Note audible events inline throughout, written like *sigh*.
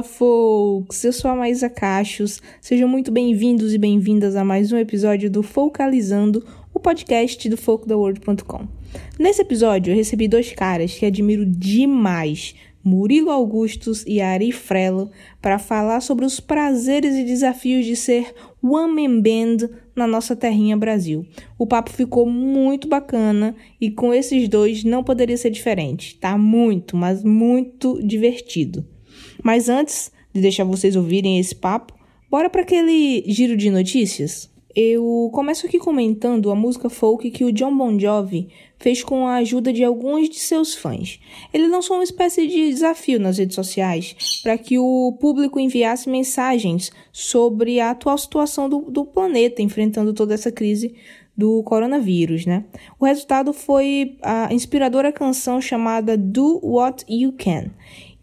Fala folks, eu sou a Maísa Cachos. Sejam muito bem-vindos e bem-vindas a mais um episódio do Focalizando, o podcast do folkdaworld.com. Nesse episódio eu recebi dois caras que admiro demais, Murilo Augustus e Ari Frelo, para falar sobre os prazeres e desafios de ser one man band na nossa terrinha Brasil. O papo ficou muito bacana e com esses dois não poderia ser diferente. Tá muito, mas muito divertido. Mas antes de deixar vocês ouvirem esse papo, bora para aquele giro de notícias? Eu começo aqui comentando a música folk que o John Bon Jovi fez com a ajuda de alguns de seus fãs. Ele lançou uma espécie de desafio nas redes sociais para que o público enviasse mensagens sobre a atual situação do, do planeta enfrentando toda essa crise do coronavírus, né? O resultado foi a inspiradora canção chamada Do What You Can.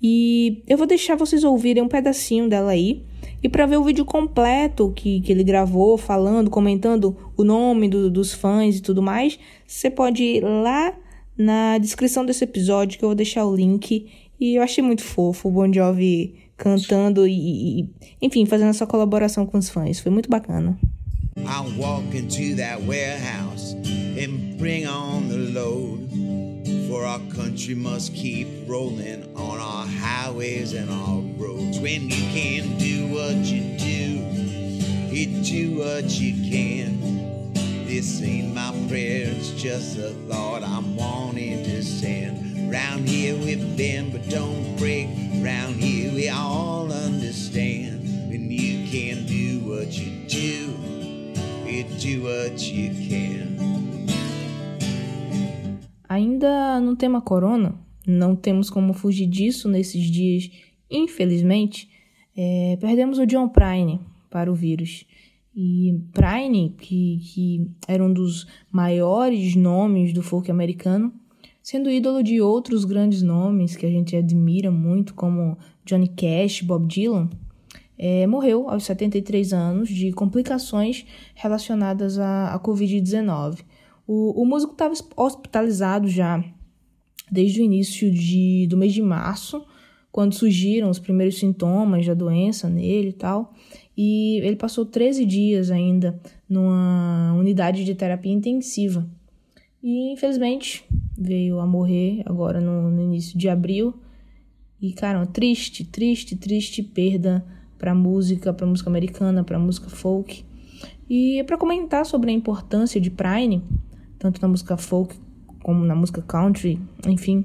E eu vou deixar vocês ouvirem um pedacinho dela aí. E para ver o vídeo completo que, que ele gravou, falando, comentando o nome do, dos fãs e tudo mais, você pode ir lá na descrição desse episódio que eu vou deixar o link. E eu achei muito fofo o Bon Jovi cantando e, e enfim, fazendo essa colaboração com os fãs. Foi muito bacana. I'll that warehouse and bring on the load. For our country must keep rolling on our highways and our roads. When you can do what you do, you do what you can. This ain't my prayer, it's just a thought I'm wanting to send. Round here we bend, but don't break. Round here we all understand. When you can do what you do, you do what you can. Ainda no tema corona, não temos como fugir disso nesses dias, infelizmente, é, perdemos o John Prine para o vírus. E Prine, que, que era um dos maiores nomes do folk americano, sendo ídolo de outros grandes nomes que a gente admira muito, como Johnny Cash, Bob Dylan, é, morreu aos 73 anos de complicações relacionadas à, à Covid-19. O, o músico estava hospitalizado já desde o início de, do mês de março, quando surgiram os primeiros sintomas da doença nele e tal. E ele passou 13 dias ainda numa unidade de terapia intensiva. E infelizmente veio a morrer agora no, no início de abril. E, cara, triste, triste, triste perda para música, para música americana, para música folk. E para comentar sobre a importância de Prine, tanto na música folk como na música country, enfim.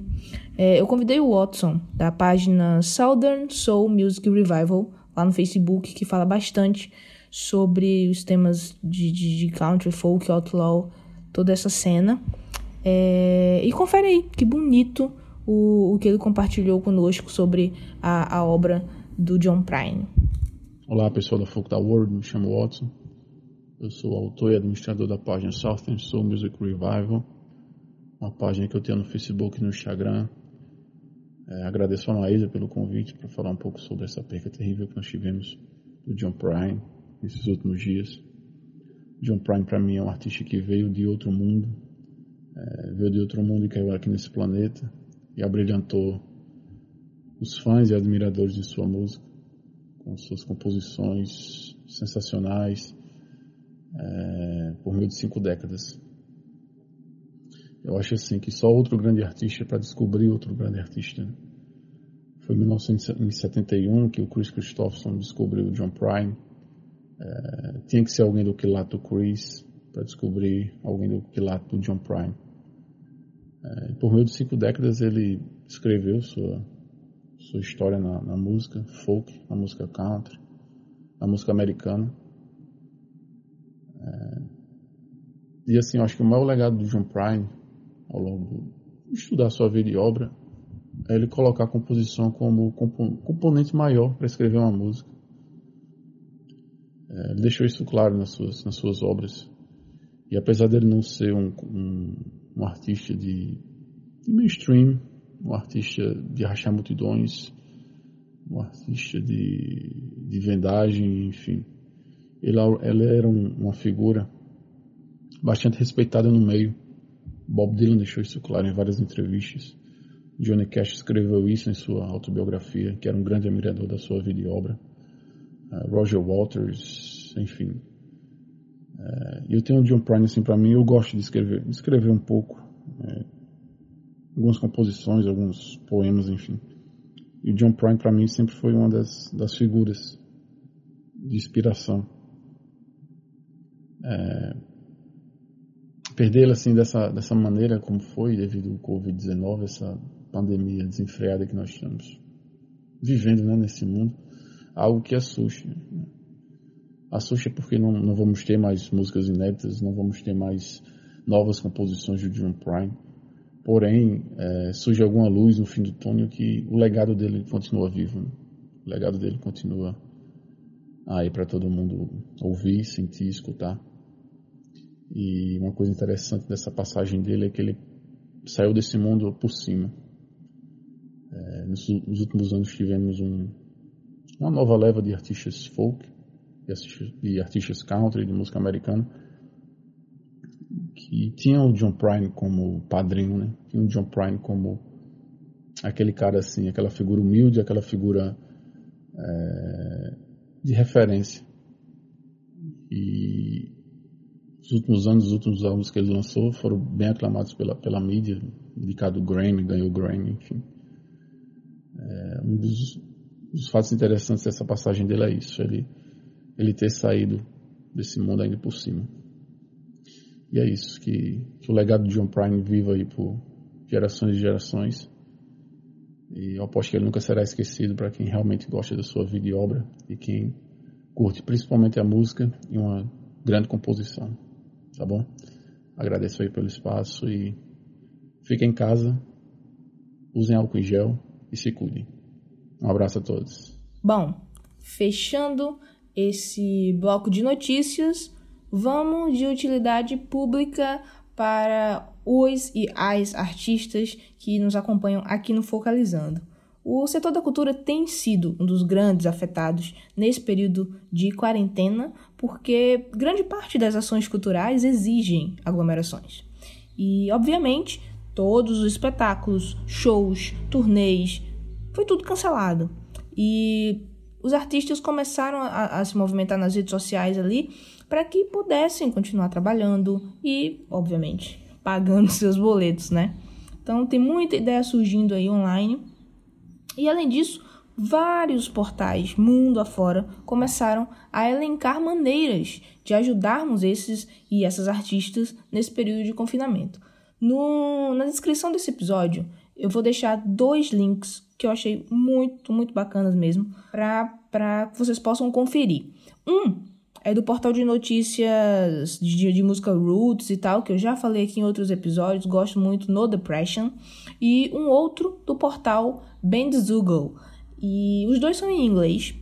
É, eu convidei o Watson, da página Southern Soul Music Revival, lá no Facebook, que fala bastante sobre os temas de, de, de country, folk, outlaw, toda essa cena. É, e confere aí, que bonito o, o que ele compartilhou conosco sobre a, a obra do John Prine. Olá, pessoal da Folk da World, me chamo Watson. Eu sou autor e administrador da página Southern Soul Music Revival, uma página que eu tenho no Facebook e no Instagram. É, agradeço a Maísa pelo convite para falar um pouco sobre essa perca terrível que nós tivemos do John Prine nesses últimos dias. John Prine para mim é um artista que veio de outro mundo, é, veio de outro mundo e caiu aqui nesse planeta e abrilhantou os fãs e admiradores de sua música com suas composições sensacionais é, por meio de cinco décadas. Eu acho assim que só outro grande artista para descobrir outro grande artista. Né? Foi em 1971 que o Chris Christopherson descobriu o John Prime. É, tinha que ser alguém do quilato Chris para descobrir alguém do quilato John Prime. É, por meio de cinco décadas ele escreveu sua sua história na, na música folk, na música country, na música americana. É, e assim, eu acho que o maior legado do John Prine, ao longo de estudar sua vida e obra, é ele colocar a composição como componente maior para escrever uma música. É, ele deixou isso claro nas suas, nas suas obras. E apesar dele não ser um, um, um artista de, de, mainstream, um artista de rachar multidões, um artista de, de vendagem, enfim, ele era um, uma figura bastante respeitada no meio. Bob Dylan deixou isso claro em várias entrevistas. Johnny Cash escreveu isso em sua autobiografia, que era um grande admirador da sua vida e obra. Uh, Roger Waters, enfim. Uh, eu tenho o John Prine assim para mim, eu gosto de escrever, de escrever um pouco, é, algumas composições, alguns poemas, enfim. E o John Prine para mim sempre foi uma das, das figuras de inspiração. É, perdê-lo assim dessa, dessa maneira como foi devido ao Covid-19, essa pandemia desenfreada que nós estamos vivendo né, nesse mundo, algo que assusta. Né? Assusta porque não, não vamos ter mais músicas inéditas, não vamos ter mais novas composições de John Prine. Porém, é, surge alguma luz no fim do túnel que o legado dele continua vivo. Né? O legado dele continua aí para todo mundo ouvir, sentir, escutar. E uma coisa interessante dessa passagem dele é que ele saiu desse mundo por cima. É, nos, nos, últimos anos tivemos um, uma nova leva de artistas folk, de artistas, de artistas country, de música americana, que tinham o John Prine como padrinho, né? Tinham o John Prine como aquele cara assim, aquela figura humilde, aquela figura é, de referência. E os últimos anos, os últimos álbuns que ele lançou foram bem aclamados pela, pela mídia, indicado Grammy, ganhou Grammy, enfim. É, um dos, dos, fatos interessantes dessa passagem dele é isso, ele, ele ter saído desse mundo ainda por cima. E é isso, que, que o legado de John Prine viva aí por gerações e gerações. E eu aposto que ele nunca será esquecido para quem realmente gosta da sua vida e obra e quem curte principalmente a música e uma grande composição. Tá bom? Agradeço aí pelo espaço e fiquem em casa, usem álcool em gel e se cuidem. Um abraço a todos. Bom, fechando esse bloco de notícias, vamos de utilidade pública para os e as artistas que nos acompanham aqui no Focalizando. O setor da cultura tem sido um dos grandes afetados nesse período de quarentena, porque grande parte das ações culturais exigem aglomerações. E, obviamente, todos os espetáculos, shows, turnês, foi tudo cancelado. E os artistas começaram a, a se movimentar nas redes sociais ali para que pudessem continuar trabalhando e, obviamente, pagando *laughs* seus boletos, né? Então tem muita ideia surgindo aí online. E além disso, vários portais mundo afora começaram a elencar maneiras de ajudarmos esses e essas artistas nesse período de confinamento. No, na descrição desse episódio, eu vou deixar dois links que eu achei muito, muito bacanas mesmo, para que vocês possam conferir. Um é do portal de notícias de, de, música Roots e tal, que eu já falei aqui em outros episódios, gosto muito no Depression, e um outro do portal Bandzoogle. E os dois são em inglês,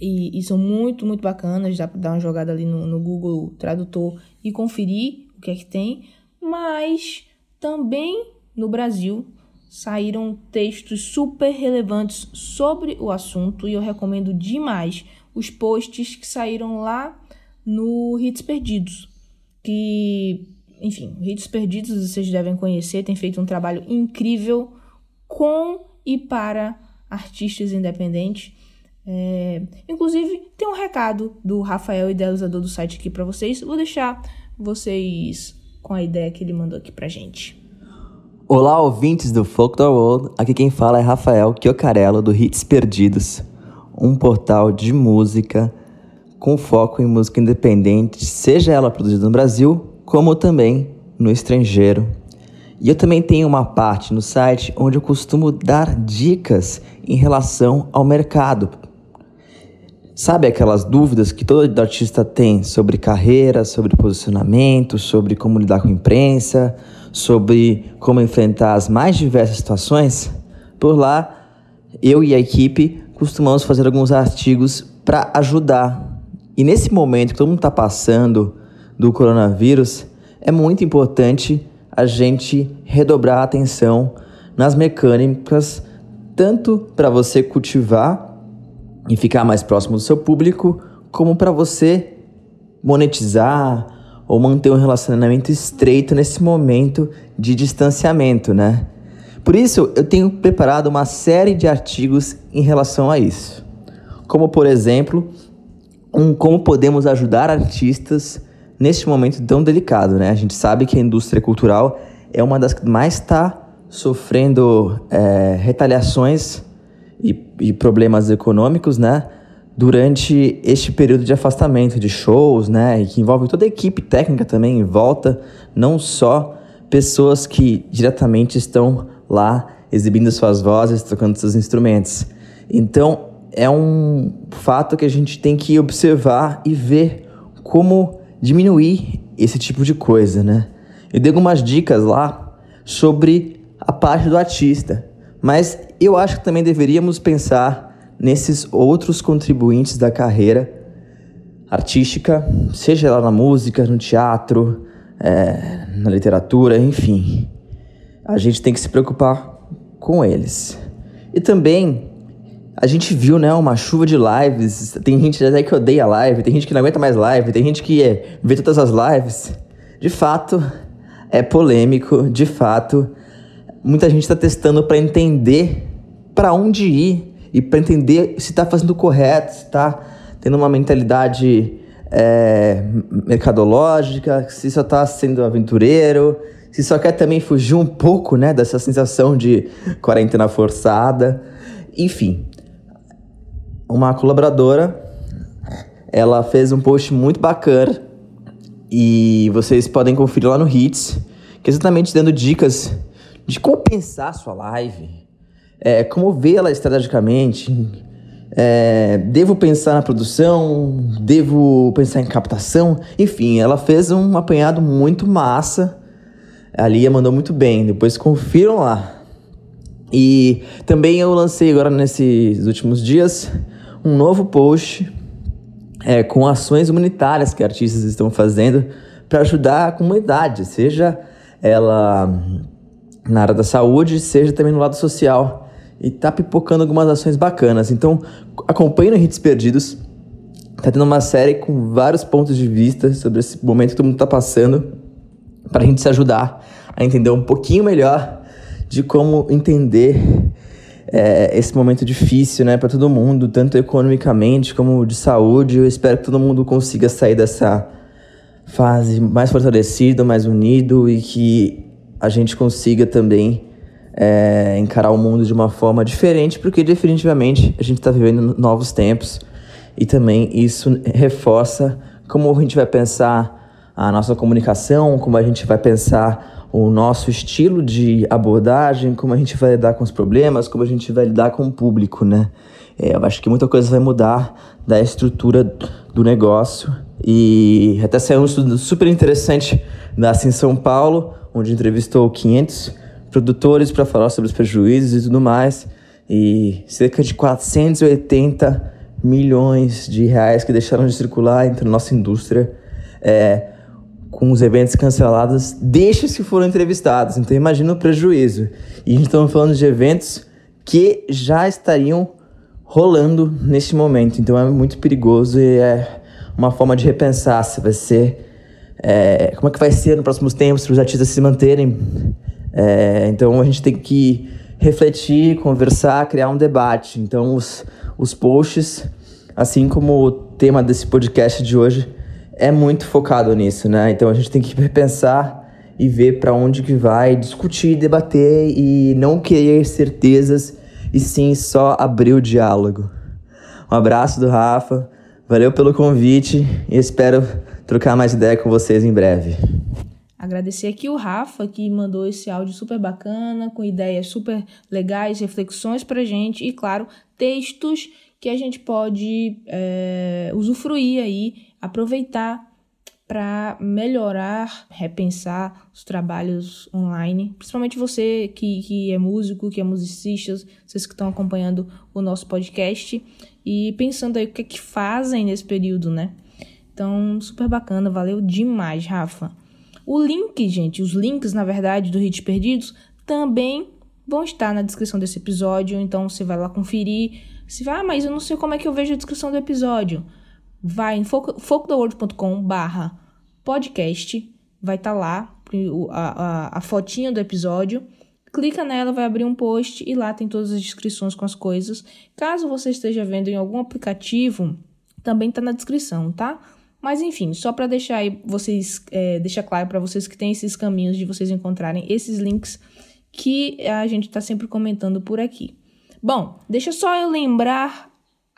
e, e, são muito, muito bacanas. Dá para dar uma jogada ali no, no Google Tradutor e conferir o que é que tem mas também no Brasil saíram textos super relevantes sobre o assunto e eu recomendo demais os posts que saíram lá no Hits Perdidos, que, enfim, Hits Perdidos vocês devem conhecer, tem feito um trabalho incrível com e para artistas independentes. É, inclusive, tem um recado do Rafael, idealizador do site aqui para vocês. Vou deixar vocês com a ideia que ele mandou aqui pra gente. Olá, ouvintes do Folk the World. Aqui quem fala é Rafael Chiocarello do Hits Perdidos, um portal de música com foco em música independente, seja ela produzida no Brasil, como também no estrangeiro. E eu também tenho uma parte no site onde eu costumo dar dicas em relação ao mercado, Sabe aquelas dúvidas que todo artista tem sobre carreira, sobre posicionamento, sobre como lidar com a imprensa, sobre como enfrentar as mais diversas situações? Por lá, eu e a equipe costumamos fazer alguns artigos para ajudar. E nesse momento que todo mundo está passando do coronavírus, é muito importante a gente redobrar a atenção nas mecânicas, tanto para você cultivar e ficar mais próximo do seu público, como para você monetizar ou manter um relacionamento estreito nesse momento de distanciamento, né? Por isso, eu tenho preparado uma série de artigos em relação a isso. Como, por exemplo, um como podemos ajudar artistas neste momento tão delicado, né? A gente sabe que a indústria cultural é uma das que mais está sofrendo é, retaliações e, e problemas econômicos, né? durante este período de afastamento de shows, né, e que envolve toda a equipe técnica também em volta, não só pessoas que diretamente estão lá exibindo suas vozes, tocando seus instrumentos. Então, é um fato que a gente tem que observar e ver como diminuir esse tipo de coisa, né? Eu dei algumas dicas lá sobre a parte do artista, mas eu acho que também deveríamos pensar nesses outros contribuintes da carreira artística, seja ela na música, no teatro, é, na literatura, enfim. A gente tem que se preocupar com eles. E também a gente viu, né, uma chuva de lives. Tem gente até que odeia live, tem gente que não aguenta mais live, tem gente que é, vê todas as lives. De fato, é polêmico, de fato. Muita gente está testando para entender para onde ir e para entender se está fazendo correto, se está tendo uma mentalidade é, mercadológica, se só está sendo aventureiro, se só quer também fugir um pouco né, dessa sensação de quarentena forçada. Enfim, uma colaboradora ela fez um post muito bacana e vocês podem conferir lá no Hits, que é exatamente dando dicas de como pensar sua live, é, como vê-la estrategicamente? É, devo pensar na produção? Devo pensar em captação? Enfim, ela fez um apanhado muito massa. A Lia mandou muito bem. Depois confiram lá. E também eu lancei agora nesses últimos dias um novo post é, com ações humanitárias que artistas estão fazendo para ajudar a comunidade, seja ela na área da saúde, seja também no lado social e tá pipocando algumas ações bacanas. Então, acompanhe no Hits Perdidos. Tá tendo uma série com vários pontos de vista sobre esse momento que todo mundo tá passando, para a gente se ajudar a entender um pouquinho melhor de como entender é, esse momento difícil, né, para todo mundo, tanto economicamente como de saúde. Eu espero que todo mundo consiga sair dessa fase mais fortalecido, mais unido e que a gente consiga também é, encarar o mundo de uma forma diferente, porque definitivamente a gente está vivendo novos tempos e também isso reforça como a gente vai pensar a nossa comunicação, como a gente vai pensar o nosso estilo de abordagem, como a gente vai lidar com os problemas, como a gente vai lidar com o público, né? É, eu acho que muita coisa vai mudar da estrutura do negócio e até saiu um estudo super interessante da Assim São Paulo, onde entrevistou 500 produtores para falar sobre os prejuízos e tudo mais. E cerca de 480 milhões de reais que deixaram de circular entre a nossa indústria é, com os eventos cancelados, deixa se foram entrevistados. Então imagina o prejuízo. E a gente está falando de eventos que já estariam rolando neste momento. Então é muito perigoso e é uma forma de repensar se vai ser. É, como é que vai ser nos próximos tempos para os artistas se manterem é, então a gente tem que refletir, conversar, criar um debate. Então os, os posts, assim como o tema desse podcast de hoje, é muito focado nisso, né? Então a gente tem que repensar e ver para onde que vai, discutir, debater e não querer certezas e sim só abrir o diálogo. Um abraço do Rafa, valeu pelo convite e espero trocar mais ideia com vocês em breve. Agradecer aqui o Rafa, que mandou esse áudio super bacana, com ideias super legais, reflexões pra gente e, claro, textos que a gente pode é, usufruir aí, aproveitar para melhorar, repensar os trabalhos online. Principalmente você que, que é músico, que é musicista, vocês que estão acompanhando o nosso podcast e pensando aí o que é que fazem nesse período, né? Então, super bacana, valeu demais, Rafa. O link, gente, os links, na verdade, do Hits Perdidos também vão estar na descrição desse episódio, então você vai lá conferir. Se vai, ah, mas eu não sei como é que eu vejo a descrição do episódio. Vai em focodaworld.com barra podcast, vai estar tá lá a, a, a fotinha do episódio. clica nela, vai abrir um post e lá tem todas as descrições com as coisas. Caso você esteja vendo em algum aplicativo, também tá na descrição, tá? Mas enfim, só para deixar aí vocês, é, deixar claro para vocês que tem esses caminhos de vocês encontrarem esses links que a gente está sempre comentando por aqui. Bom, deixa só eu lembrar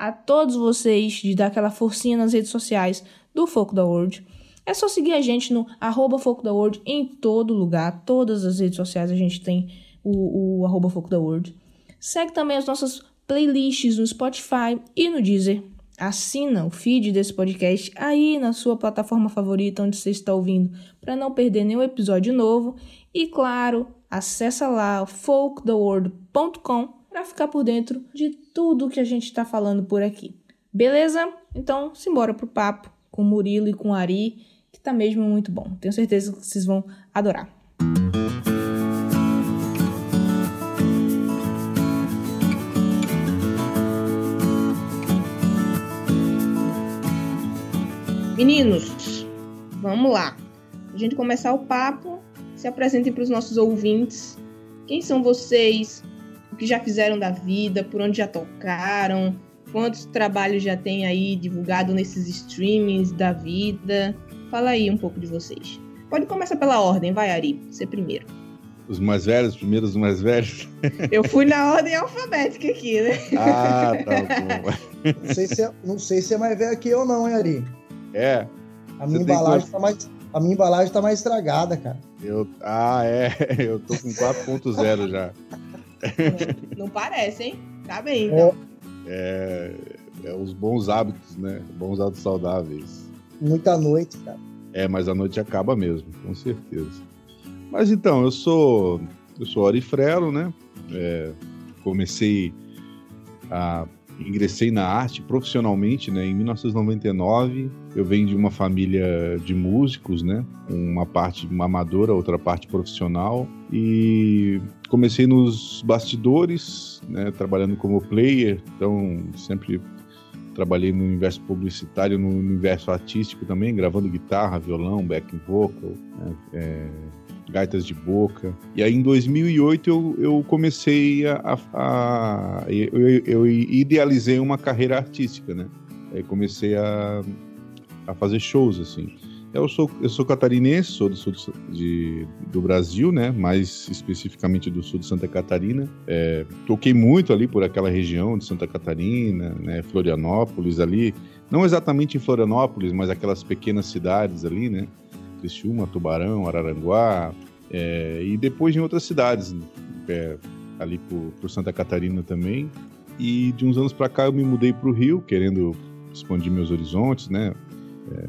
a todos vocês de dar aquela forcinha nas redes sociais do Foco da World. É só seguir a gente no arroba Foco da World em todo lugar, todas as redes sociais a gente tem o, o arroba Foco da World. Segue também as nossas playlists no Spotify e no Deezer. Assina o feed desse podcast aí na sua plataforma favorita onde você está ouvindo para não perder nenhum episódio novo. E claro, acessa lá folktheworld.com para ficar por dentro de tudo que a gente está falando por aqui. Beleza? Então, simbora pro papo com Murilo e com Ari, que tá mesmo muito bom. Tenho certeza que vocês vão adorar. Meninos, vamos lá. A gente começar o papo, se apresentem para os nossos ouvintes. Quem são vocês? O que já fizeram da vida? Por onde já tocaram? Quantos trabalhos já tem aí divulgado nesses streamings da vida? Fala aí um pouco de vocês. Pode começar pela ordem, vai, Ari. Você primeiro. Os mais velhos, primeiro os mais velhos? *laughs* Eu fui na ordem alfabética aqui, né? Ah, tá bom. Não sei se é, não sei se é mais velho que eu, não, hein, Ari? É. A minha, embalagem tá mais, a minha embalagem tá mais estragada, cara. Eu, ah, é. *laughs* Eu tô com 4.0 já. Não, não, parece, hein? Tá bem, então. É, é, os bons hábitos, né? Bons hábitos saudáveis. Muita noite, cara. É, mas a noite acaba mesmo, com certeza. Mas então, eu sou. Eu sou Ori Frelo, né? É, comecei a ingressei na arte profissionalmente né, em 1999. Eu venho de uma família de músicos, né, uma parte amadora, outra parte profissional. E comecei nos bastidores, né, trabalhando como player, então sempre trabalhei no universo publicitário, no universo artístico também, gravando guitarra, violão, backing vocal, né, é, gaitas de boca. E aí em 2008 eu, eu comecei a. a, eu, eu, idealizei uma carreira artística, né? Aí comecei a, a fazer shows, assim. Eu sou, eu sou catarinense, sou do sul de, do Brasil, né? Mais especificamente do sul de Santa Catarina. É, toquei muito ali por aquela região de Santa Catarina, né? Florianópolis ali. Não exatamente em Florianópolis, mas aquelas pequenas cidades ali, né? Criciúma, Tubarão, Araranguá, é, e depois em outras cidades, é, ali por, por, Santa Catarina também. E de uns anos para cá eu me mudei para o Rio, querendo expandir meus horizontes, né? É,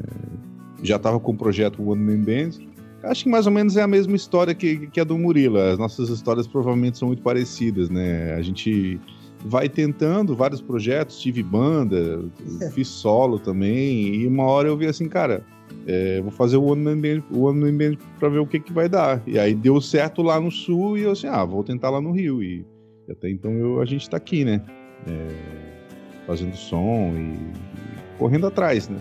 já estava com o projeto One Man Band. Acho que mais ou menos é a mesma história que, que a do Murilo. As nossas histórias provavelmente são muito parecidas, né? A gente vai tentando vários projetos, tive banda, *laughs* fiz solo também, e uma hora eu vi assim, cara, é, vou fazer o One Man Band, o One Man Band pra ver o que que vai dar. E aí deu certo lá no sul e eu assim, ah, vou tentar lá no Rio. E, e até então eu, a gente tá aqui, né? É, fazendo som e, e, correndo atrás, né?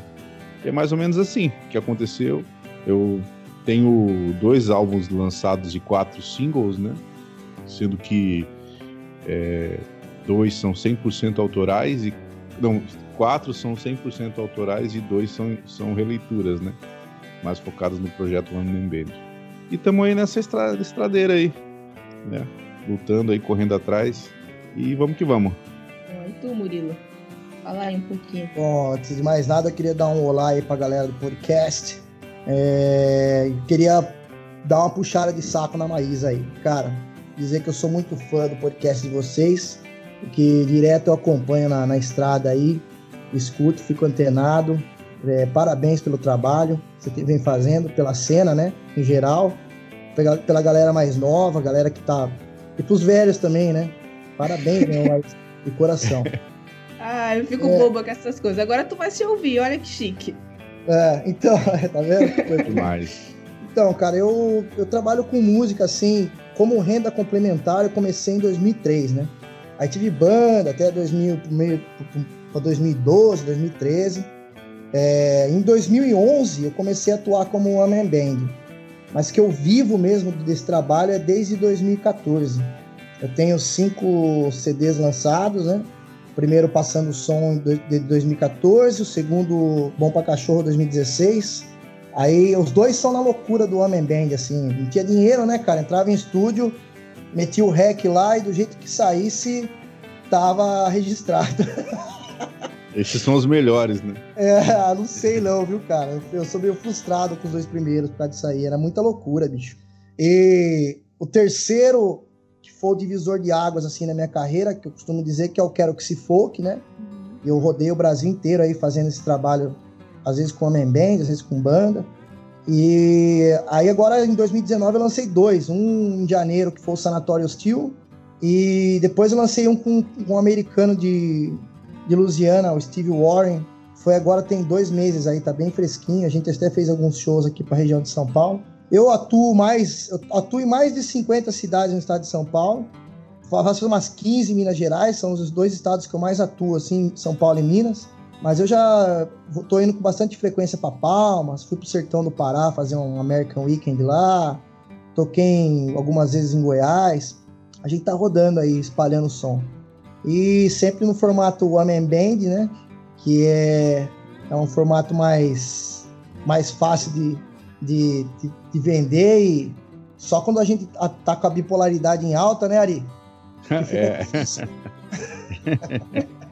E é mais ou menos assim que aconteceu. Eu tenho dois álbuns lançados de quatro singles, né? Sendo que é, dois são 100% autorais e não, quatro são 100% autorais e dois são, são releituras, né? Mais focadas no projeto One Man Band. E estamos aí nessa estra, estradeira aí, né? Lutando aí, correndo atrás. E vamos que vamos. E tu, Murilo? Fala aí um pouquinho. Bom, antes de mais nada, eu queria dar um olá aí pra galera do podcast. É... Queria dar uma puxada de saco na Maísa aí. Cara, dizer que eu sou muito fã do podcast de vocês, que direto eu acompanho na, na estrada aí escuto, fico antenado. É, parabéns pelo trabalho que você vem fazendo, pela cena, né? Em geral. Pela, pela galera mais nova, galera que tá. E pros velhos também, né? Parabéns, meu, *laughs* de coração. Ah, eu fico é. boba com essas coisas. Agora tu vai se ouvir, olha que chique. É, então, *laughs* tá vendo? Demais. Então, cara, eu, eu trabalho com música, assim, como renda complementar, eu comecei em 2003, né? Aí tive banda até 2000, meio, para 2012, 2013. É, em 2011 eu comecei a atuar como one man band. mas que eu vivo mesmo desse trabalho é desde 2014. Eu tenho cinco CDs lançados, né? O primeiro Passando o Som de 2014, o segundo Bom para Cachorro 2016. Aí os dois são na loucura do Homem Band, assim. Não tinha dinheiro, né, cara? Entrava em estúdio, metia o rec lá e do jeito que saísse, tava registrado. *laughs* Esses são os melhores, né? É, *laughs* não sei não, viu, cara? Eu sou meio frustrado com os dois primeiros por causa disso aí. Era muita loucura, bicho. E o terceiro, que foi o divisor de águas, assim, na minha carreira, que eu costumo dizer que é o Quero Que Se Folk, né? E eu rodei o Brasil inteiro aí fazendo esse trabalho, às vezes com homem band, às vezes com banda. E aí agora, em 2019, eu lancei dois. Um em janeiro, que foi o Sanatório Hostil. E depois eu lancei um com um americano de de Louisiana, o Steve Warren. Foi agora, tem dois meses aí, tá bem fresquinho. A gente até fez alguns shows aqui para a região de São Paulo. Eu atuo mais, eu atuo em mais de 50 cidades no estado de São Paulo. Faço umas 15 em Minas Gerais, são os dois estados que eu mais atuo, assim, São Paulo e Minas. Mas eu já tô indo com bastante frequência para Palmas, fui pro sertão do Pará fazer um American Weekend lá, toquei algumas vezes em Goiás. A gente tá rodando aí, espalhando o som. E sempre no formato One Man Band, né? Que é, é um formato mais, mais fácil de, de, de, de vender e só quando a gente tá com a bipolaridade em alta, né, Ari? É. *laughs*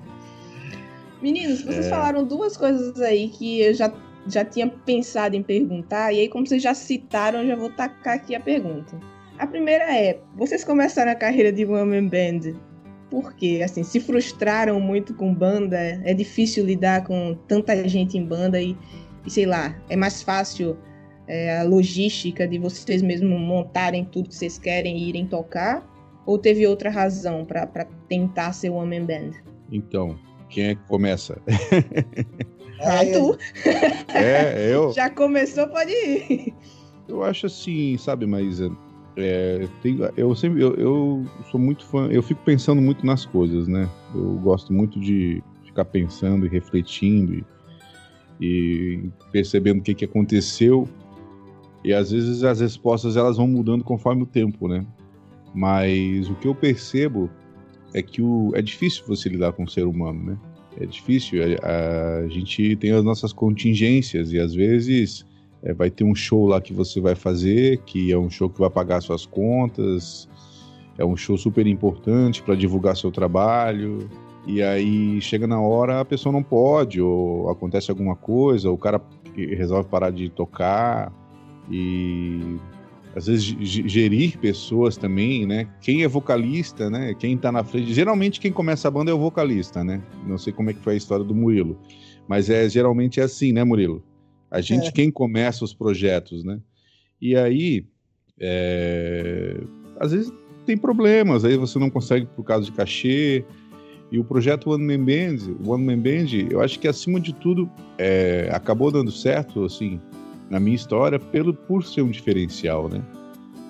Meninos, vocês é. falaram duas coisas aí que eu já, já tinha pensado em perguntar, e aí, como vocês já citaram, eu já vou tacar aqui a pergunta. A primeira é: vocês começaram a carreira de One Man Band porque assim se frustraram muito com banda, é difícil lidar com tanta gente em banda e, e sei lá, é mais fácil é, a logística de vocês mesmos montarem tudo que vocês querem e irem tocar? Ou teve outra razão para tentar ser one man band? Então, quem é que começa? *laughs* Ah, tu. É, eu. *laughs* Já começou, pode ir. Eu acho assim, sabe, Maísa? É, tem, eu sempre eu, eu, sou muito fã, eu fico pensando muito nas coisas, né? Eu gosto muito de ficar pensando e refletindo e, e percebendo o que, que aconteceu. E às vezes as respostas elas vão mudando conforme o tempo, né? Mas o que eu percebo é que o, é difícil você lidar com o ser humano, né? É difícil. A, a gente tem as nossas contingências e às vezes é, vai ter um show lá que você vai fazer, que é um show que vai pagar suas contas, é um show super importante para divulgar seu trabalho. E aí chega na hora a pessoa não pode, ou acontece alguma coisa, o cara resolve parar de tocar e às vezes gerir pessoas também, né? Quem é vocalista, né? Quem tá na frente, geralmente quem começa a banda é o vocalista, né? Não sei como é que foi a história do Murilo, mas é geralmente é assim, né, Murilo? A gente, é. quem começa os projetos, né? E aí, é... às vezes tem problemas, aí você não consegue por causa de cachê. E o projeto One Man Band, One Man Band, eu acho que acima de tudo é... acabou dando certo, assim, na minha história, pelo por ser um diferencial, né?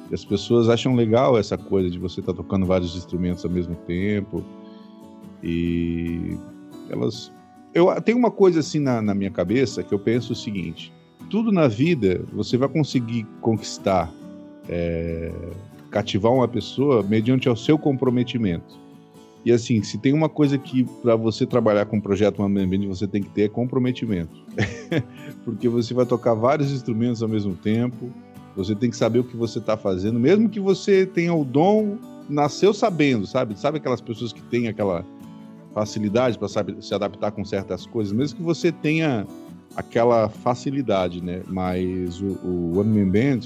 E as pessoas acham legal essa coisa de você estar tá tocando vários instrumentos ao mesmo tempo. E elas eu tenho uma coisa assim na, na, minha cabeça que eu penso o seguinte: tudo na vida você vai conseguir conquistar, é, cativar uma pessoa mediante o seu comprometimento. E assim, se tem uma coisa que para você trabalhar com um projeto One Band você tem que ter é comprometimento. *laughs* Porque você vai tocar vários instrumentos ao mesmo tempo, você tem que saber o que você está fazendo, mesmo que você tenha o dom, nasceu sabendo, sabe? Sabe aquelas pessoas que têm aquela facilidade para se adaptar com certas coisas, mesmo que você tenha aquela facilidade, né? Mas o, o One Man Band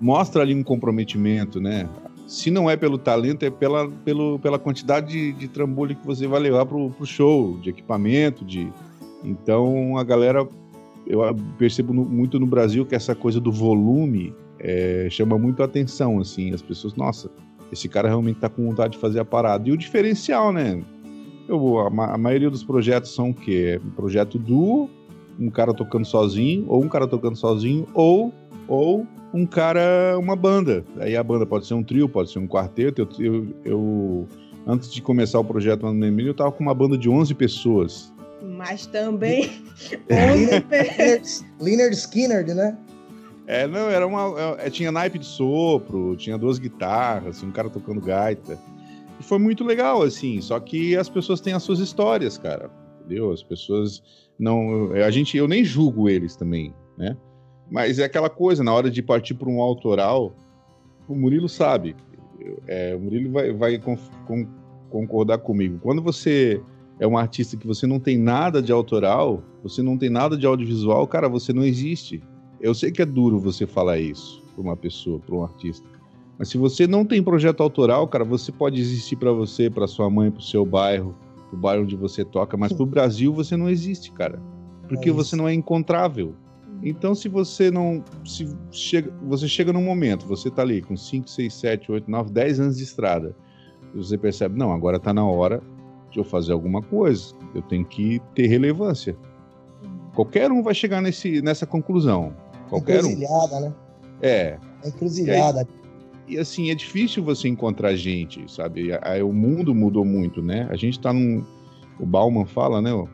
mostra ali um comprometimento, né? Se não é pelo talento, é pela, pelo, pela quantidade de, de trambolho que você vai levar pro, pro show, de equipamento, de... Então, a galera... Eu percebo no, muito no Brasil que essa coisa do volume é, chama muito a atenção, assim. As pessoas, nossa, esse cara realmente tá com vontade de fazer a parada. E o diferencial, né? Eu, a, a, maioria dos projetos são o quê? Um projeto duo, um cara tocando sozinho, ou um cara tocando sozinho, ou, ou um cara, uma banda. Aí a banda pode ser um trio, pode ser um quarteto. Eu, eu, eu antes de começar o projeto no Nemilho, eu tava com uma banda de 11 pessoas. Mas também *laughs* 11 pessoas. Leonard Skinner, né? É, não, era uma. É, tinha naipe de sopro, tinha duas guitarras, assim, um cara tocando gaita. E foi muito legal, assim. Só que as pessoas têm as suas histórias, cara. Entendeu? As pessoas não. A gente, eu nem julgo eles também, né? Mas é aquela coisa, na hora de partir para um autoral, o Murilo sabe. É, o Murilo vai, vai com, com, concordar comigo. Quando você é um artista que você não tem nada de autoral, você não tem nada de audiovisual, cara, você não existe. Eu sei que é duro você falar isso para uma pessoa, para um artista. Mas se você não tem projeto autoral, cara, você pode existir para você, para sua mãe, para o seu bairro, o bairro onde você toca, mas para o Brasil você não existe, cara. Porque é você não é encontrável. Então, se você não. Se chega, você chega num momento, você está ali com 5, 6, 7, 8, 9, 10 anos de estrada, e você percebe, não, agora está na hora de eu fazer alguma coisa. Eu tenho que ter relevância. Qualquer um vai chegar nesse, nessa conclusão. Qualquer encruzilhada, um. né? É. É encruzilhada. E, assim, é difícil você encontrar gente, sabe? O mundo mudou muito, né? A gente tá num. O Bauman fala, né? O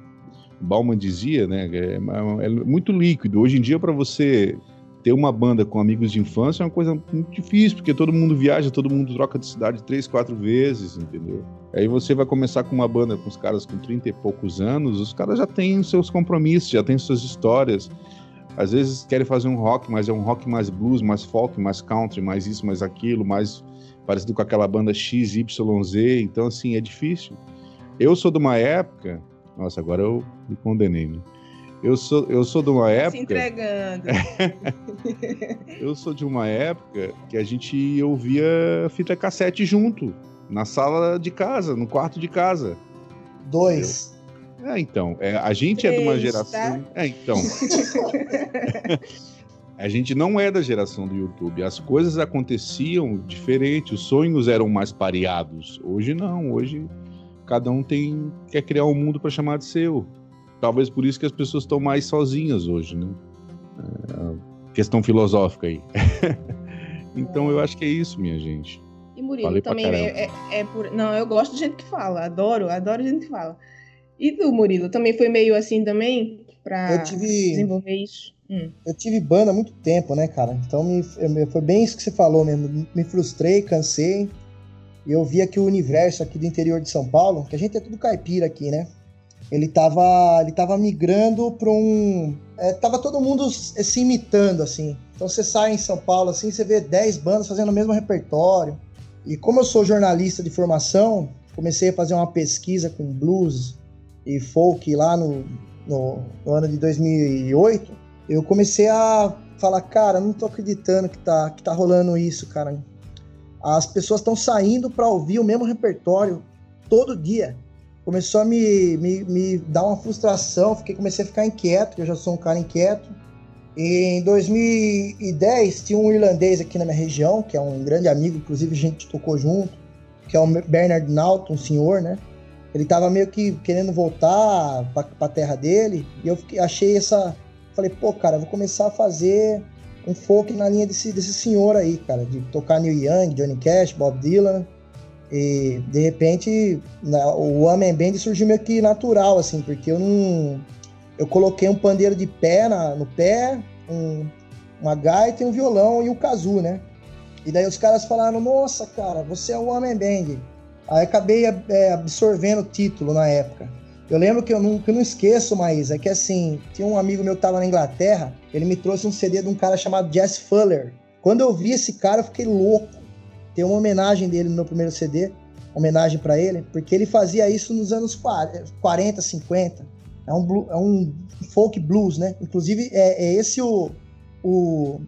Bauman dizia, né? É, é muito líquido. Hoje em dia, para você ter uma banda com amigos de infância é uma coisa muito difícil, porque todo mundo viaja, todo mundo troca de cidade três, quatro vezes, entendeu? Aí você vai começar com uma banda com os caras com 30 e poucos anos, os caras já têm seus compromissos, já têm suas histórias. Às vezes querem fazer um rock, mas é um rock mais blues, mais folk, mais country, mais isso, mais aquilo, mais parecido com aquela banda XYZ. Então, assim, é difícil. Eu sou de uma época. Nossa, agora eu me condenei, né? Eu sou, eu sou de uma época. Se entregando. *laughs* eu sou de uma época que a gente ouvia fita cassete junto, na sala de casa, no quarto de casa. Dois. É, então. É, a gente é de uma geração. Tá? É, então. *laughs* a gente não é da geração do YouTube. As coisas aconteciam diferente, os sonhos eram mais pareados. Hoje não, hoje cada um tem quer criar um mundo para chamar de seu. Talvez por isso que as pessoas estão mais sozinhas hoje, né? É, questão filosófica aí. *laughs* então eu acho que é isso, minha gente. E Murilo também é, é, é, por. Não, eu gosto de gente que fala, adoro, adoro gente que fala. E tu, Murilo, também foi meio assim também? Pra tive, desenvolver isso? Hum. Eu tive banda há muito tempo, né, cara? Então me, foi bem isso que você falou mesmo. Me frustrei, cansei. E eu via que o universo aqui do interior de São Paulo, que a gente é tudo caipira aqui, né? Ele tava, ele tava migrando para um. É, tava todo mundo se imitando, assim. Então você sai em São Paulo, assim, você vê 10 bandas fazendo o mesmo repertório. E como eu sou jornalista de formação, comecei a fazer uma pesquisa com blues, e folk lá no, no, no, ano de 2008, eu comecei a falar, cara, não tô acreditando que tá, que tá rolando isso, cara. As pessoas estão saindo para ouvir o mesmo repertório todo dia. Começou a me, me, me dar uma frustração, fiquei, comecei a ficar inquieto, eu já sou um cara inquieto. E em 2010 tinha um irlandês aqui na minha região, que é um grande amigo, inclusive a gente tocou junto, que é o Bernard Naughton, um senhor, né? Ele tava meio que querendo voltar pra, pra terra dele. E eu fiquei, achei essa. Falei, pô, cara, vou começar a fazer um folk na linha desse, desse senhor aí, cara. De tocar Neil Young, Johnny Cash, Bob Dylan. E de repente o Amen Band surgiu meio que natural, assim, porque eu não. Eu coloquei um pandeiro de pé na, no pé, um, uma gaita e um violão e um kazoo, né? E daí os caras falaram: Nossa, cara, você é o Amen Band. Aí acabei é, absorvendo o título na época. Eu lembro que eu não, que eu não esqueço, mas é que assim, tinha um amigo meu que tava na Inglaterra, ele me trouxe um CD de um cara chamado Jess Fuller. Quando eu vi esse cara, eu fiquei louco. Tem uma homenagem dele no meu primeiro CD, homenagem para ele, porque ele fazia isso nos anos 40, 50. É um, blue, é um folk blues, né? Inclusive, é, é esse o, o,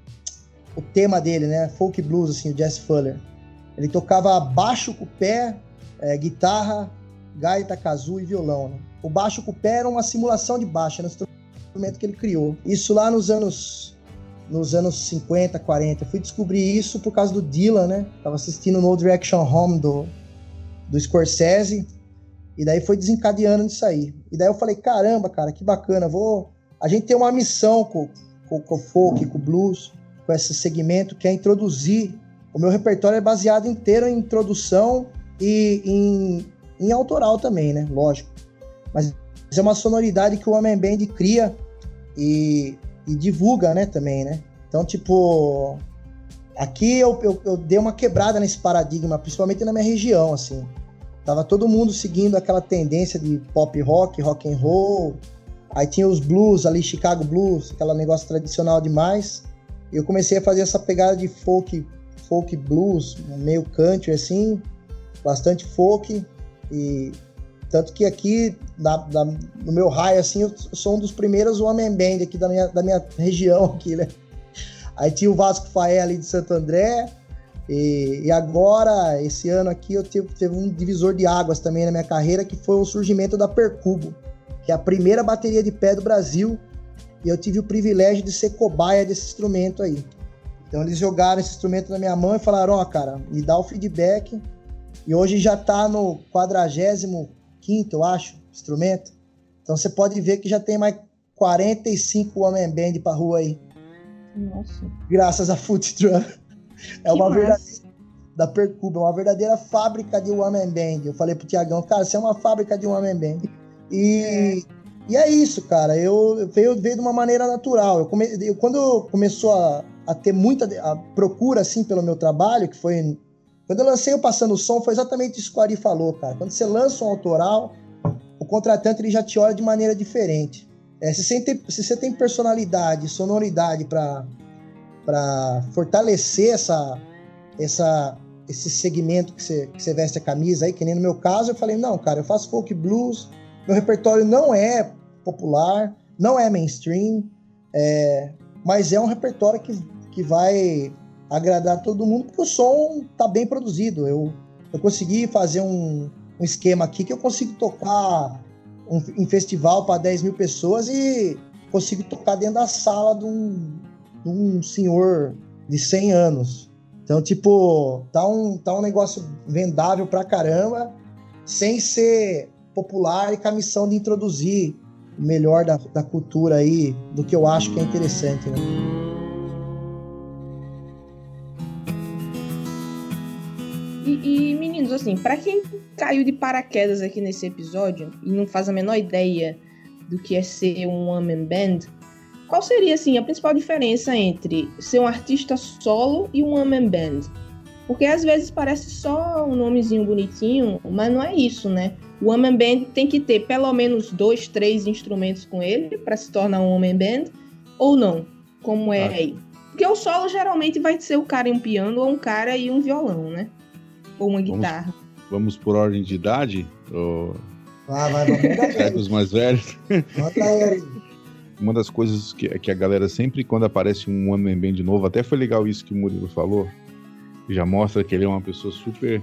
o tema dele, né? Folk blues, assim, o Jess Fuller. Ele tocava baixo com o pé, é, guitarra, gaita, kazoo e violão. Né? O baixo era uma simulação de baixo, era um instrumento que ele criou. Isso lá nos anos nos anos 50, 40. Eu fui descobrir isso por causa do Dylan, né? Tava assistindo No Direction Home do, do Scorsese. E daí foi desencadeando nisso aí. E daí eu falei, caramba, cara, que bacana. Vou... A gente tem uma missão com, com, com o folk, com o blues, com esse segmento, que é introduzir. O meu repertório é baseado inteiro em introdução e em, em autoral também, né? Lógico. Mas é uma sonoridade que o Homem Band cria e, e divulga, né? Também, né? Então, tipo, aqui eu, eu, eu, dei uma quebrada nesse paradigma, principalmente na minha região, assim. Tava todo mundo seguindo aquela tendência de pop rock, rock and roll. Aí tinha os blues ali, Chicago Blues, aquele negócio tradicional demais. E eu comecei a fazer essa pegada de folk, folk blues, meio country assim, bastante folk. E tanto que aqui, na, na, no meu raio, assim, eu sou um dos primeiros one band aqui da minha, da minha *laughs* região aqui, né? Aí tinha o Vasco Faé ali de Santo André. E, e agora, esse ano aqui, eu tive, teve um divisor de águas também na minha carreira, que foi o surgimento da Percubo, que é a primeira bateria de pé do Brasil. E eu tive o privilégio de ser cobaia desse instrumento aí. Então eles jogaram esse instrumento na minha mão e falaram, ó, oh, cara, me dá o feedback. E hoje já tá no 45 eu acho, instrumento. Então você pode ver que já tem mais 45 Woman Band pra rua aí. Nossa. Graças a Foot Drum. É uma verdadeira. Da Percuba, é uma verdadeira fábrica de Man Band. Eu falei pro Tiagão, cara, você é uma fábrica de Man Band. E é, e é isso, cara. Eu veio, veio de uma maneira natural. Eu, come, eu quando começou a, a ter muita a procura assim pelo meu trabalho, que foi quando eu lancei o Passando o Som, foi exatamente isso que o Ari falou, cara. Quando você lança um autoral, o contratante ele já te olha de maneira diferente. É, se, você tem, se você tem personalidade, sonoridade para fortalecer essa, essa, esse segmento que você, que você veste a camisa aí, que nem no meu caso, eu falei, não, cara, eu faço folk blues, meu repertório não é popular, não é mainstream, é, mas é um repertório que, que vai agradar todo mundo, porque o som tá bem produzido. Eu, eu consegui fazer um, um esquema aqui que eu consigo tocar um, em festival para 10 mil pessoas e consigo tocar dentro da sala de um, de um senhor de 100 anos. Então, tipo, tá um, tá um negócio vendável pra caramba, sem ser popular e com a missão de introduzir o melhor da, da cultura aí, do que eu acho que é interessante, né? E, e, meninos, assim, para quem caiu de paraquedas aqui nesse episódio e não faz a menor ideia do que é ser um one man band, qual seria assim a principal diferença entre ser um artista solo e um one man band? Porque às vezes parece só um nomezinho bonitinho, mas não é isso, né? O one man band tem que ter pelo menos dois, três instrumentos com ele para se tornar um one man band, ou não? Como é ah. aí? Porque o solo geralmente vai ser o cara em um piano ou um cara e um violão, né? Ou uma guitarra. Vamos, vamos por ordem de idade? Ou... Ah, vai, vamos *laughs* os mais velhos. Uma das coisas que, que a galera sempre, quando aparece um One Man Band de novo, até foi legal isso que o Murilo falou, já mostra que ele é uma pessoa super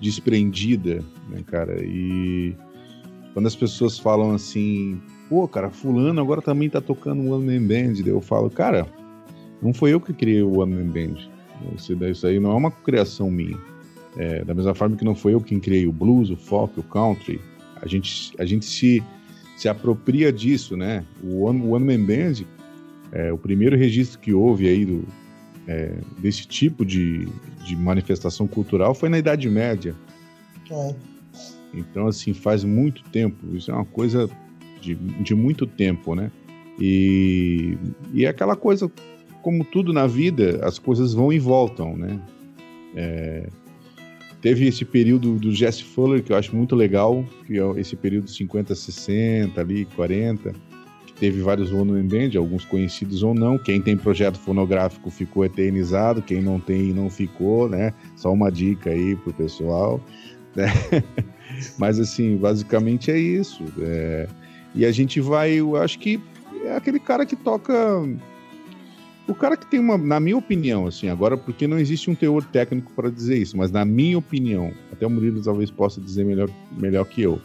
desprendida, né, cara? E quando as pessoas falam assim, pô, cara, fulano agora também tá tocando um One Man Band, eu falo, cara, não foi eu que criei o One Man Band. Isso aí não é uma criação minha. É, da mesma forma que não foi eu quem criei o blues, o folk, o country, a gente, a gente se, se apropria disso, né? O One, One Man Band, é, o primeiro registro que houve aí do, é, desse tipo de, de manifestação cultural foi na Idade Média. É. Então, assim, faz muito tempo. Isso é uma coisa de, de muito tempo, né? E, e é aquela coisa, como tudo na vida, as coisas vão e voltam, né? É, Teve esse período do Jesse Fuller, que eu acho muito legal, que é esse período 50, 60, ali, 40, que teve vários one band, alguns conhecidos ou não. Quem tem projeto fonográfico ficou eternizado, quem não tem não ficou, né? Só uma dica aí pro pessoal. *laughs* Né? Mas assim, basicamente é isso. É... E a gente vai, eu acho que é aquele cara que toca o cara que tem uma, na minha opinião, assim, agora, porque não existe um teor técnico para dizer isso, mas na minha opinião, até o Murilo talvez possa dizer melhor, melhor que eu,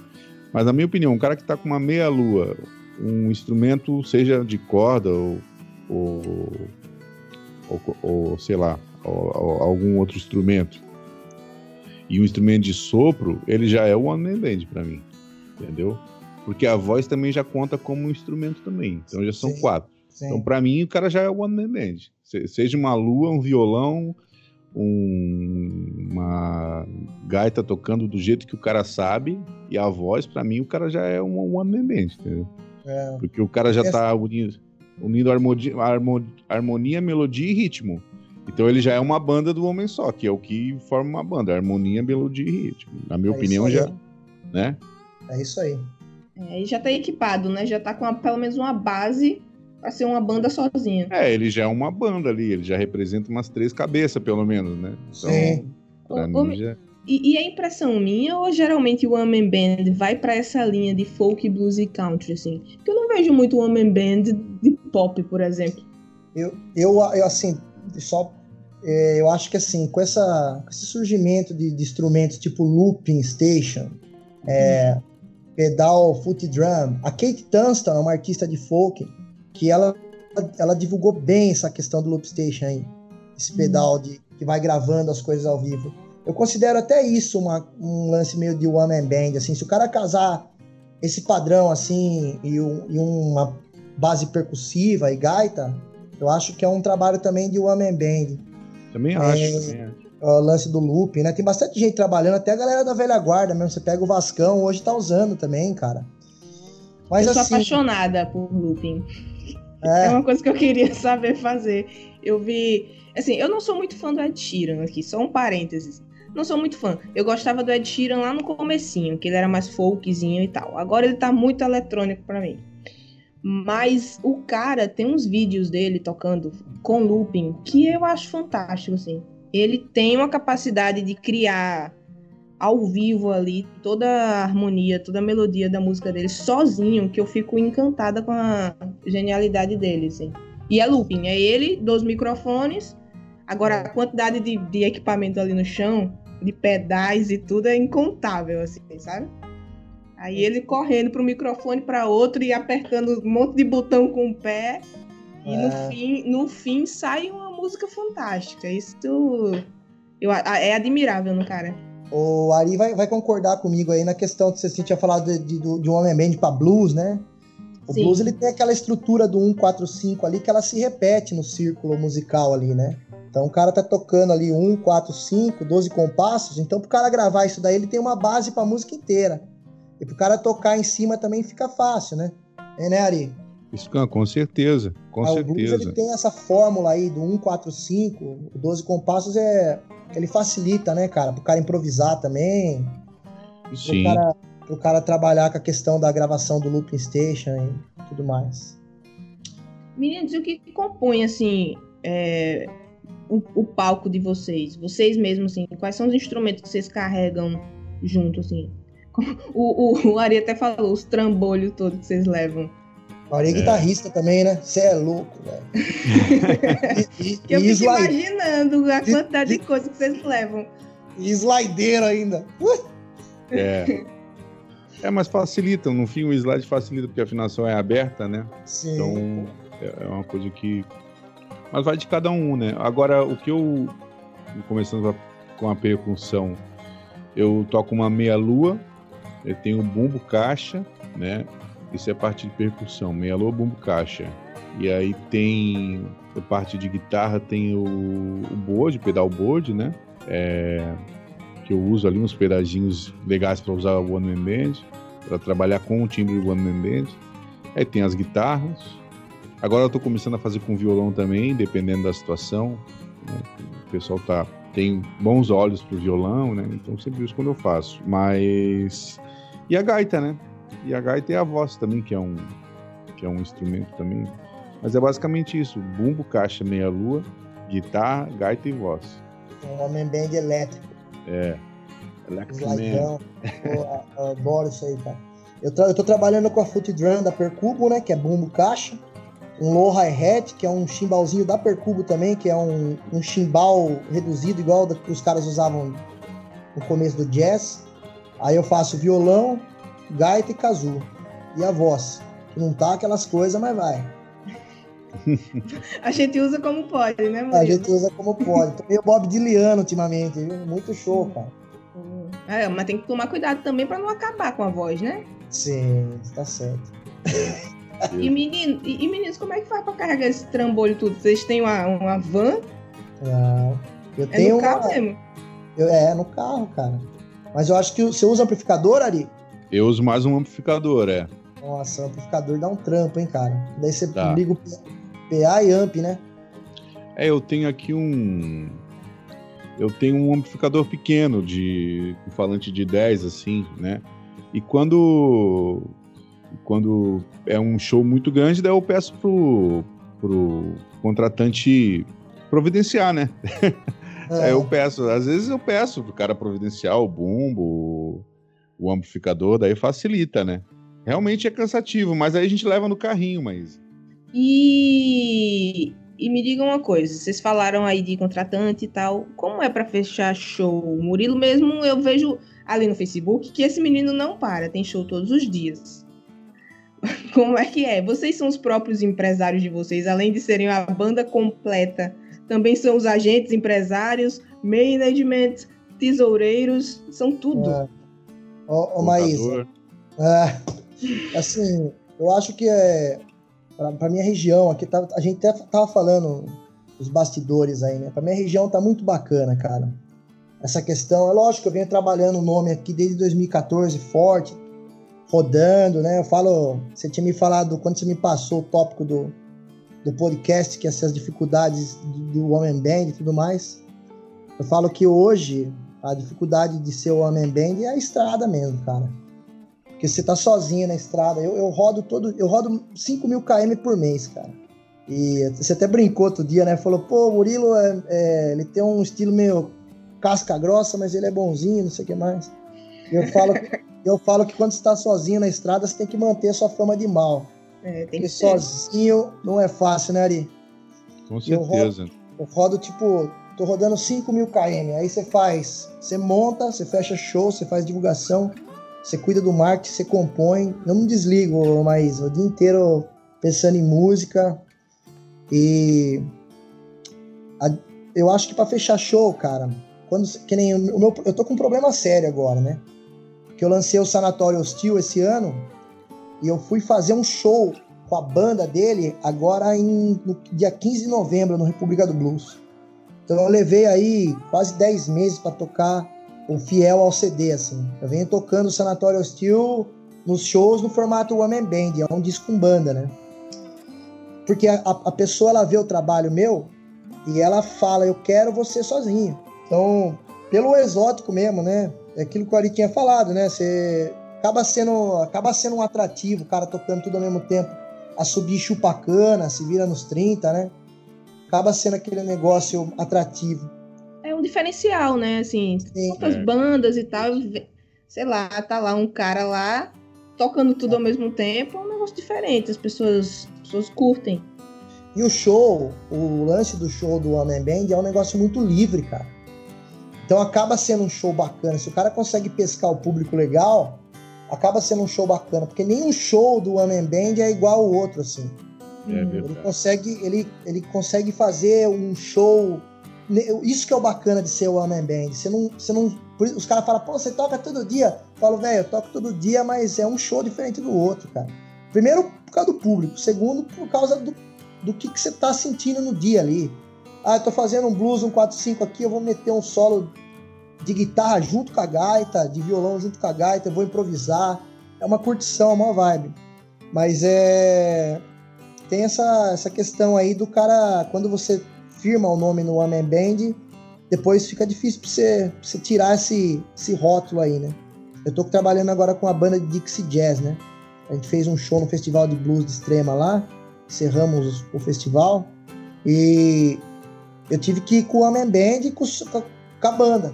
mas na minha opinião, um cara que está com uma meia-lua, um instrumento, seja de corda ou, ou, ou, ou sei lá, ou, algum outro instrumento, e um instrumento de sopro, ele já é o one man band para mim, entendeu? Porque a voz também já conta como um instrumento também, então já são Sim. quatro. Sim. Então, para mim, o cara já é o one man band. Seja uma lua, um violão, um, uma gaita tocando do jeito que o cara sabe, e a voz, para mim, o cara já é um one man band, entendeu? É. Porque o cara já tá unindo. unindo harmonia, harmonia, melodia e ritmo. Então ele já é uma banda do homem só, que é o que forma uma banda, harmonia, melodia e ritmo. Na minha É opinião, já, né? É isso aí. É, e já tá equipado, né? Já tá com uma- pelo menos uma base pra ser uma banda sozinha. É, ele já é uma banda ali, ele já representa umas três cabeças, pelo menos, né? Então, Sim. pra Ô, ô, mim já... E, e é impressão minha ou geralmente o One Man Band vai pra essa linha de folk, blues e country, assim? Porque eu não vejo muito One Man Band de pop, por exemplo. Eu, eu, eu assim, só. é, eu acho que assim, com, essa, com esse surgimento de, de instrumentos tipo looping station, é, pedal foot drum, a Kate Tunstall é uma artista de folk que ela, ela divulgou bem essa questão do loop station aí, esse pedal de, que vai gravando as coisas ao vivo. Eu considero até isso uma- um lance meio de one man band, assim, se o cara casar esse padrão assim e, um- e uma base percussiva e gaita, eu acho que é um trabalho também de one man band. Também acho. É, também acho. O lance do looping, né? Tem bastante gente trabalhando, até a galera da velha guarda mesmo. Você pega o Vascão, hoje tá usando também, cara. Mas eu sou assim, apaixonada por looping. É é, uma coisa que eu queria *laughs* saber fazer. Eu vi. Assim, eu não sou muito fã do Ed Sheeran aqui, só um parênteses. Não sou muito fã. Eu gostava do Ed Sheeran lá no comecinho, que ele era mais folkzinho e tal. Agora ele tá muito eletrônico pra mim. Mas o cara tem uns vídeos dele tocando com looping que eu acho fantástico, assim. Ele tem uma capacidade de criar ao vivo ali toda a harmonia, toda a melodia da música dele sozinho, que eu fico encantada com a genialidade dele, assim. E é looping, é ele, dos microfones. Agora a quantidade de, de equipamento ali no chão, de pedais e tudo é incontável, assim, sabe? Aí ele correndo para um microfone para outro e apertando um monte de botão com o pé. E no, É. fim, no fim sai uma música fantástica. Isso eu, é admirável no cara. O Ari vai, vai concordar comigo aí na questão que você tinha falado de, de, de um homem band pra blues, né? O Sim. blues ele tem aquela estrutura do 145 ali que ela se repete no círculo musical ali, né? Então o cara tá tocando ali 1, 4, 5, 12 compassos, então pro cara gravar isso daí ele tem uma base pra música inteira. E pro cara tocar em cima também fica fácil, né? É, né, Ari? Isso, não, com certeza, com Ah, o blues certeza. ele tem essa fórmula aí do 1, 4, 5, o 12 compassos é. Ele facilita, né, cara? Pro cara improvisar também, pro Sim. cara, pro cara trabalhar com a questão da gravação do looping station e tudo mais. Meninos, e o que compõe, assim, é, o, o palco de vocês? Vocês mesmos, assim, quais são os instrumentos que vocês carregam junto, assim? *laughs* O, o, o Ari até falou, os trambolhos todos que vocês levam. O Ari é guitarrista também, né? Você é louco, velho. *laughs* e, e, eu e, fico slide, imaginando a quantidade de coisas que vocês levam. e slideiro ainda. É. É, mas facilita, no fim o slide facilita, porque a afinação é aberta, né? Sim. Então é é uma coisa que. Mas vai de cada um, né? Agora, o que eu. Começando com a percussão, eu toco uma meia-lua, eu tenho bumbo caixa, né? Isso é parte de percussão, meia-lua, bumbo caixa. E aí tem. A parte de guitarra tem o, o board, pedal board, né? É, que eu uso ali uns pedadinhos legais para usar o One Man Band, para trabalhar com o timbre do One Man Band. Aí tem as guitarras. Agora eu tô começando a fazer com violão também, dependendo da situação. né? O pessoal tá tem bons olhos pro violão, né? Então sempre uso quando eu faço. Mas e a gaita, né? E a gaita é a voz também, que é um que é um instrumento também. Mas é basicamente isso: bumbo, caixa, meia lua, guitarra, gaita e voz. Um homem band elétrico. É. Electric Man. Eu adoro isso aí, cara. Eu, tra- eu tô trabalhando com a foot drum da Percubo, né? Que é bumbo caixa. Um low hi-hat, que é um chimbalzinho da Percubo também, que é um, um chimbal reduzido, igual que os caras usavam no começo do jazz. Aí eu faço violão, gaita e kazoo. E a voz. Que não tá aquelas coisas, mas vai. A gente usa como pode, né, A Murilo? gente usa como pode. Tô meio Bob Dyliano ultimamente, viu? Muito show, cara. É, mas tem que tomar cuidado também pra não acabar com a voz, né? Sim, tá certo. E, menino, e, e meninos, como é que faz pra carregar esse trambolho tudo? Vocês têm uma, uma van? Não. Eu É tenho no carro uma... mesmo? Eu- é, no carro, cara. Mas eu acho que o- você usa amplificador, Ari? Eu uso mais um amplificador, é. Nossa, o amplificador dá um trampo, hein, cara. Daí você Dá. liga o PA e amp, né? É, eu tenho aqui um. Eu tenho um amplificador pequeno de um falante de 10, assim, né? E quando. Quando é um show muito grande, daí eu peço pro, pro contratante providenciar, né? *laughs* É, eu peço, às vezes eu peço pro cara providenciar o bumbo, o, amplificador, daí facilita, né? Realmente é cansativo, mas aí a gente leva no carrinho, mas. E, e me digam uma coisa, vocês falaram aí de contratante e tal, como é pra fechar show? O Murilo mesmo, eu vejo ali no Facebook que esse menino não para, tem show todos os dias. *laughs* Como é que é? Vocês são os próprios empresários de vocês, além de serem a banda completa, também são os agentes, empresários, management, tesoureiros, são tudo. É. Ô, ô Maísa. É, assim, eu acho que é pra, pra minha região aqui tá, a gente até tava falando os bastidores aí, né? Pra minha região tá muito bacana, cara. Essa questão, é lógico que eu venho trabalhando o nome aqui desde 2014 forte, rodando, né? Eu falo, você tinha me falado quando você me passou o tópico do, do podcast, que essas dificuldades do, do Woman Band e tudo mais. Eu falo que hoje a dificuldade de ser o Woman Band é a estrada mesmo, cara. Porque você tá sozinho na estrada. Eu, eu rodo todo. Eu rodo 5 mil km por mês, cara. E você até brincou outro dia, né? Falou, pô, o Murilo é, é- ele tem um estilo meio casca grossa, mas ele é bonzinho, não sei o que mais. Eu falo, *laughs* eu falo que quando você tá sozinho na estrada, você tem que manter a sua fama de mal. É, tem Porque sozinho não é fácil, né, Ari? Com Eu rodo- certeza. Eu rodo tipo, tô rodando 5 mil km. Aí você faz, você monta, você fecha show, você faz divulgação, você cuida do marketing, você compõe. Eu não desligo, mas o dia inteiro pensando em música. E a- eu acho que pra fechar show, cara, quando que nem o meu, eu tô com um problema sério agora, né? Que eu lancei o Sanatório Hostil esse ano e eu fui fazer um show com a banda dele agora em, no dia 15 de novembro, no República do Blues. Então eu levei aí quase 10 meses para tocar o fiel ao CD, assim. Eu venho tocando o Sanatório Hostil nos shows no formato One Man Band, é um disco com banda, né? Porque a, a pessoa, ela vê o trabalho meu e ela fala, eu quero você sozinho. Então, pelo exótico mesmo, né? É aquilo que o Ari tinha falado, né? Você acaba sendo, acaba sendo um atrativo, o cara tocando tudo ao mesmo tempo. A subir chupacana, se vira nos 30, né? Acaba sendo aquele negócio atrativo. É um diferencial, né? Assim, Sim. quantas É. bandas e tal, sei lá, tá lá um cara lá tocando tudo ao mesmo tempo, é um negócio diferente, as pessoas, as pessoas curtem. E o show, o lance do show do One Man Band é um negócio muito livre, cara. Então acaba sendo um show bacana. Se o cara consegue pescar o público legal, acaba sendo um show bacana. Porque nenhum show do One Man Band é igual ao outro, assim. É Uhum. Ele consegue, ele, ele consegue fazer um show. Isso que é o bacana de ser o One Man Band. Você não, você não, os caras falam, pô, você toca todo dia. Eu falo, velho, eu toco todo dia, mas é um show diferente do outro, cara. Primeiro, por causa do público. Segundo, por causa do, do que, que você tá sentindo no dia ali. Ah, eu tô fazendo um blues, um 4-5 aqui, eu vou meter um solo de guitarra junto com a gaita, de violão junto com a gaita, eu vou improvisar. É uma curtição, é uma vibe. Mas é. Tem essa, essa questão aí do cara, quando você firma o nome no One Man Band, depois fica difícil pra você, pra você tirar esse, esse rótulo aí, né? Eu tô trabalhando agora com a banda de Dixie Jazz, né? A gente fez um show no Festival de Blues de Extrema lá, encerramos o festival, e eu tive que ir com o One Man Band e com, com a- com a banda.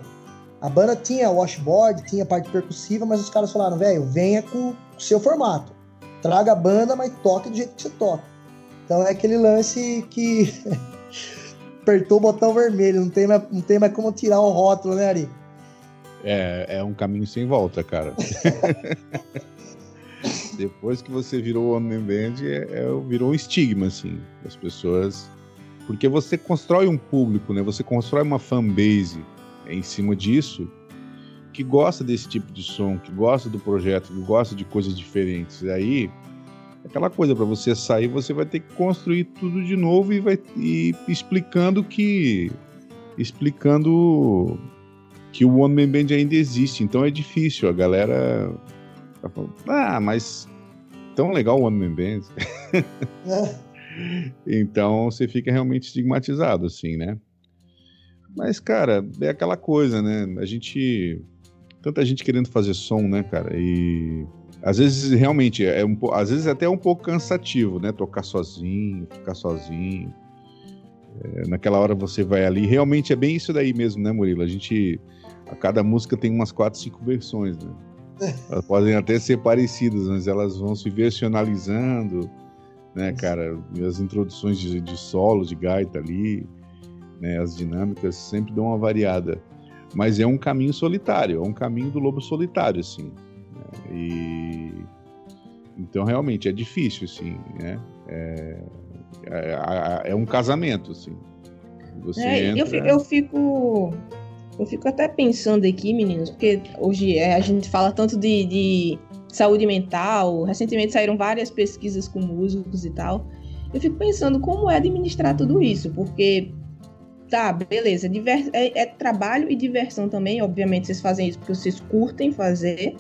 A banda tinha washboard, tinha parte percussiva, mas os caras falaram, velho, venha com o seu formato. Traga a banda, mas toque do jeito que você toca. Então é aquele lance que *laughs* apertou o botão vermelho, não tem mais, não tem mais como tirar o rótulo, né, Ari? É, é um caminho sem volta, cara. *laughs* Depois que você virou One Man Band, é, é- virou um estigma, assim, das pessoas. Porque você constrói um público, né? Você constrói uma fanbase em cima disso que gosta desse tipo de som, que gosta do projeto, que gosta de coisas diferentes. E aí, aquela coisa, para você sair, você vai ter que construir tudo de novo e vai e explicando que. explicando que o One Man Band ainda existe, então é difícil. A galera tá ah, mas tão legal o One Man Band. *laughs* É. então você fica realmente estigmatizado, assim, né? Mas, cara, é aquela coisa, né? A gente. Tanta gente querendo fazer som, né, cara? E às vezes realmente é um às vezes até é um pouco cansativo, né? Tocar sozinho, ficar sozinho. É, naquela hora você vai ali. Realmente é bem isso daí mesmo, né, Murilo? A gente. A cada música tem umas quatro, cinco versões, né? *laughs* Elas podem até ser parecidas, mas elas vão se versionalizando, né, cara? As introduções de, de solo, de gaita ali, né? As dinâmicas sempre dão uma variada. Mas é um caminho solitário, é um caminho do lobo solitário, assim. Né? E então realmente é difícil, assim, né? É, é, é um casamento, assim. Você é, entra... eu, fico, eu fico eu fico até pensando aqui, meninos, porque hoje é, a gente fala tanto de, de saúde mental, recentemente saíram várias pesquisas com músicos e tal. Eu fico pensando como é administrar tudo isso, porque tá, beleza, é, é, trabalho e diversão também, obviamente vocês fazem isso porque vocês curtem fazer,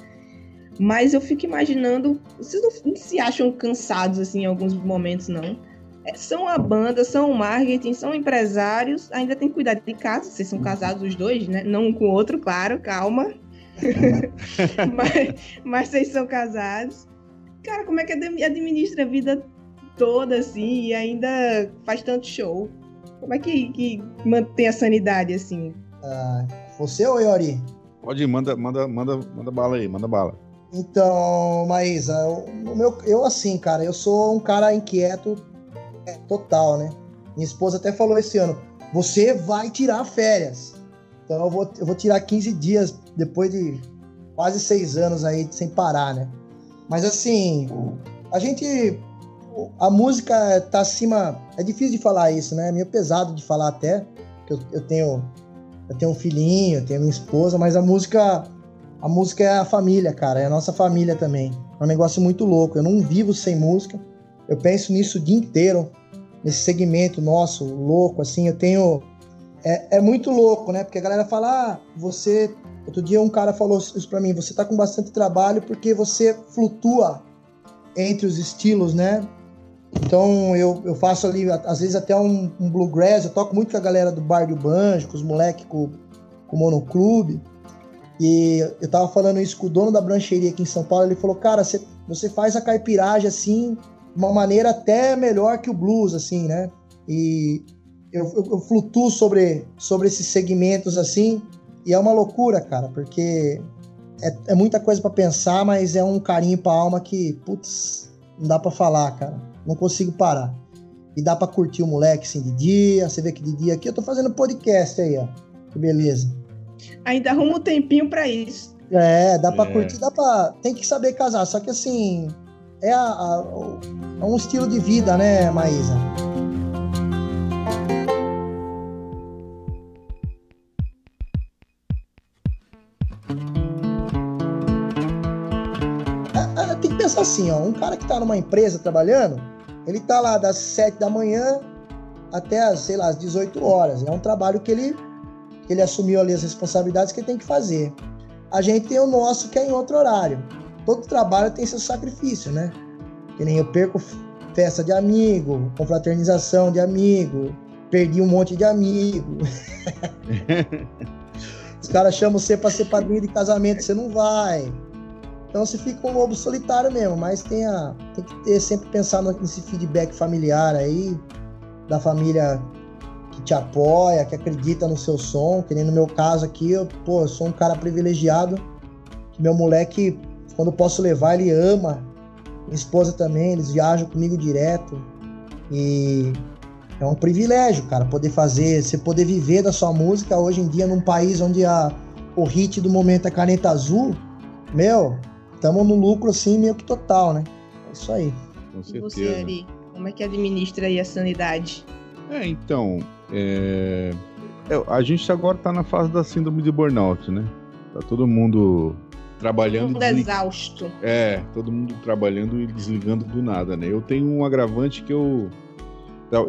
mas eu fico imaginando, vocês não se acham cansados assim em alguns momentos, não? É, são a banda, são o marketing, são empresários, ainda tem que cuidar de casa, vocês são casados os dois, né? Não um com o outro, claro, calma. *laughs* mas, mas vocês são casados. Cara, como é que administra a vida toda assim e ainda faz tanto show? Como é que, que mantém a sanidade assim? Ah, você ou Yori? Pode ir, manda, manda, manda, manda bala aí, manda bala. Então, Maísa, o meu, eu assim, cara, eu sou um cara inquieto é, total, né? Minha esposa até falou esse ano: você vai tirar férias. Então eu vou, eu vou tirar 15 dias depois de quase seis anos aí sem parar, né? Mas assim, a gente. A música tá acima. É difícil de falar isso, né? É meio pesado de falar até. Eu, eu tenho. Eu tenho um filhinho, eu tenho minha esposa, mas a música. A música é a família, cara. É a nossa família também. É um negócio muito louco. Eu não vivo sem música. Eu penso nisso o dia inteiro, nesse segmento nosso, louco, assim. Eu tenho. É, é muito louco, né? Porque a galera fala, ah, você. Outro dia um cara falou isso pra mim, você tá com bastante trabalho porque você flutua entre os estilos, né? Então eu, eu faço ali, às vezes até um, um bluegrass, eu toco muito com a galera do Bar do Banjo, com os moleques com, com o Monoclube. E eu tava falando isso com o dono da brancheria aqui em São Paulo, ele falou, cara, você, você faz a caipiragem assim, uma maneira até melhor que o blues, assim, né? E eu, eu, eu, flutuo sobre, sobre esses segmentos assim, e é uma loucura, cara, porque é, é muita coisa para pensar, mas é um carinho pra alma que, putz, não dá para falar, cara. Não consigo parar. E dá para curtir o moleque assim de dia, você vê que de dia aqui eu tô fazendo podcast aí, ó. Que beleza. Ainda arruma um tempinho para isso. É, dá para é. curtir, dá para tem que saber casar, só que assim, é, a, a, é um estilo de vida, né, Maísa? É, é, tem que pensar assim, ó, um cara que tá numa empresa trabalhando, ele tá lá das 7 da manhã até as, sei lá, as 18 horas. É um trabalho que ele, ele assumiu ali as responsabilidades que ele tem que fazer. A gente tem o nosso que é em outro horário todo trabalho tem seu sacrifício, né? Que nem eu perco festa de amigo, confraternização de amigo, perdi um monte de amigo. *laughs* Os caras chamam você para ser padrinho de casamento, você não vai. Então você fica um lobo solitário mesmo, mas tem, a, tem que ter sempre pensar nesse feedback familiar aí, da família que te apoia, que acredita no seu som, que nem no meu caso aqui, eu, pô, eu sou um cara privilegiado, que meu moleque quando posso levar, ele ama. Minha esposa também, eles viajam comigo direto. E é um privilégio, cara, poder fazer, você poder viver da sua música hoje em dia num país onde a, o hit do momento é caneta azul. Meu, estamos no lucro assim meio que total, né? É isso aí. Com certeza. E você, Ari, como é que administra aí a sanidade? É, então, é... É, a gente agora tá na fase da síndrome de burnout, né? Tá todo mundo trabalhando. Todo exausto. É, todo mundo trabalhando e desligando do nada, né? Eu tenho um agravante que eu.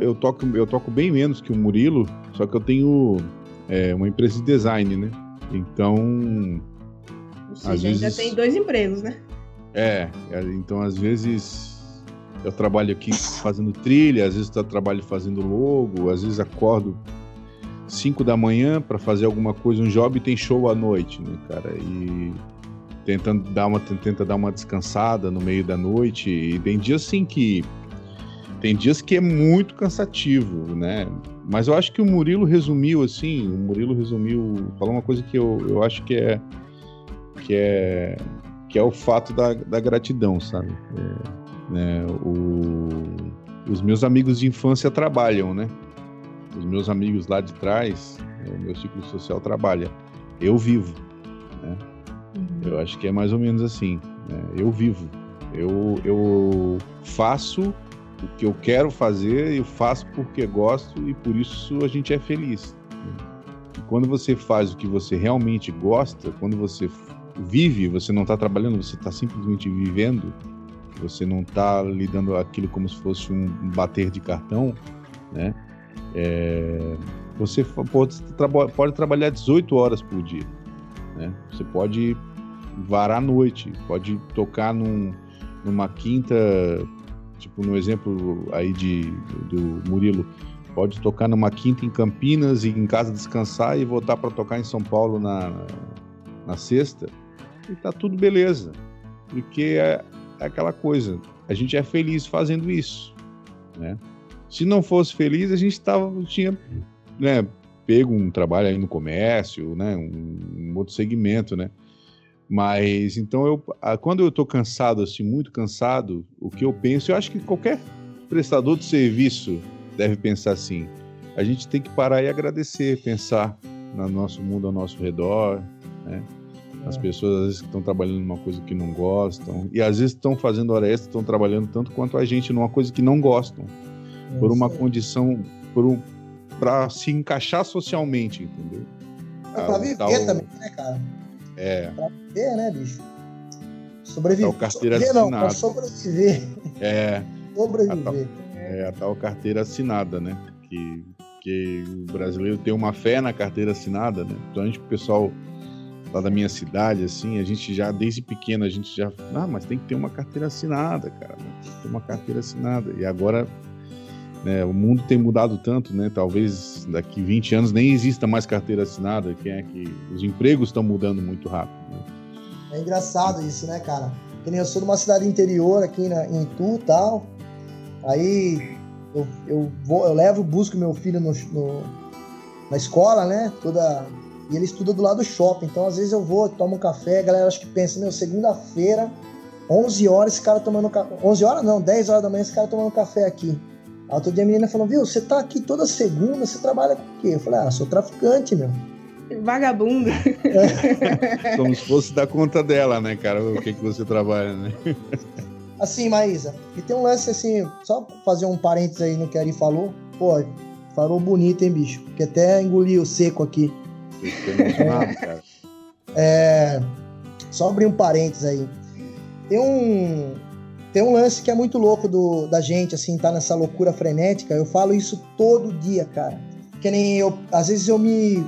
Eu toco, eu toco bem menos que o Murilo, só que eu tenho é, uma empresa de design, né? Então. Ou seja, ainda vezes... tem dois empregos, né? É, é, então às vezes eu trabalho aqui fazendo trilha, às vezes eu trabalho fazendo logo, às vezes acordo 5 da manhã para fazer alguma coisa, um job e tem show à noite, né, cara? E tentando dar uma tenta dar uma descansada no meio da noite e tem dias assim que tem dias que é muito cansativo, né? Mas eu acho que o Murilo resumiu assim, o Murilo resumiu, falou uma coisa que eu, eu acho que é que é que é o fato da, da gratidão, sabe? É, né, o, os meus amigos de infância trabalham, né? Os meus amigos lá de trás, o meu ciclo social trabalha. Eu vivo, né? Uhum. Eu acho que é mais ou menos assim. Né? Eu vivo. Eu, eu faço o que eu quero fazer, eu faço porque gosto e por isso a gente é feliz. Né? E quando você faz o que você realmente gosta, quando você vive, você não está trabalhando, você está simplesmente vivendo, você não está lidando aquilo como se fosse um bater de cartão, né? É, você pode, pode, trabalhar 18 horas por dia, né? Você pode varar a noite, pode tocar num, numa quinta, tipo no exemplo aí de, do Murilo, pode tocar numa quinta em Campinas e em casa descansar e voltar para tocar em São Paulo na, na sexta e tá tudo beleza. Porque é aquela coisa, a gente é feliz fazendo isso, né? Se não fosse feliz, a gente tava, tinha né, pego um trabalho aí no comércio, né, um, um outro segmento, né? Mas então eu, quando eu estou cansado, assim, muito cansado, o que eu penso, eu acho que qualquer prestador de serviço deve pensar assim: a gente tem que parar e agradecer, pensar no nosso mundo ao nosso redor, né? As pessoas às vezes estão trabalhando numa coisa que não gostam e às vezes estão fazendo hora extra, estão trabalhando tanto quanto a gente numa coisa que não gostam, é por uma condição, por um, para se encaixar socialmente, entendeu? É pra viver tal... também, né, cara? É. Pra viver, né, bicho? Sobreviver. Tal carteira sobreviver, assinada. Não, pra sobreviver. É. *laughs* sobreviver. A tal, é a tal carteira assinada, né? Que, que o brasileiro tem uma fé na carteira assinada, né? Então a gente, o pessoal lá da minha cidade, assim, a gente já, desde pequeno, a gente já. Ah, mas tem que ter uma carteira assinada, cara. Tem que ter uma carteira assinada. E agora, né, o mundo tem mudado tanto, né? Talvez daqui 20 anos nem exista mais carteira assinada. Quem é que. Os empregos estão mudando muito rápido. Né? É engraçado isso, né, cara? Que nem eu sou de uma cidade interior aqui na, em Itu tal. Aí eu, eu, vou, eu levo, busco meu filho no, no, na escola, né? Toda e ele estuda do lado do shopping. Então, às vezes eu vou, tomo um café, a galera acho que pensa, meu, segunda-feira, 11 horas, esse cara tomando café. 11 horas não, 10 horas da manhã, esse cara tomando café aqui. Aí outro dia a menina falou, viu, você tá aqui toda segunda, você trabalha com o quê? Eu falei, ah, sou traficante, meu. Vagabundo. É. *laughs* Como se fosse dar conta dela, né, cara? O que, que você trabalha, né? *laughs* Assim, Maísa, e tem um lance assim, só fazer um parênteses aí no que a Ari falou. Pô, falou bonito, hein, bicho? Porque até engoliu seco aqui. *laughs* É, só abrir um parênteses aí. Tem um, tem um lance que é muito louco do, da gente, assim, tá nessa loucura frenética. Eu falo isso todo dia, cara. Que nem eu, às vezes eu me.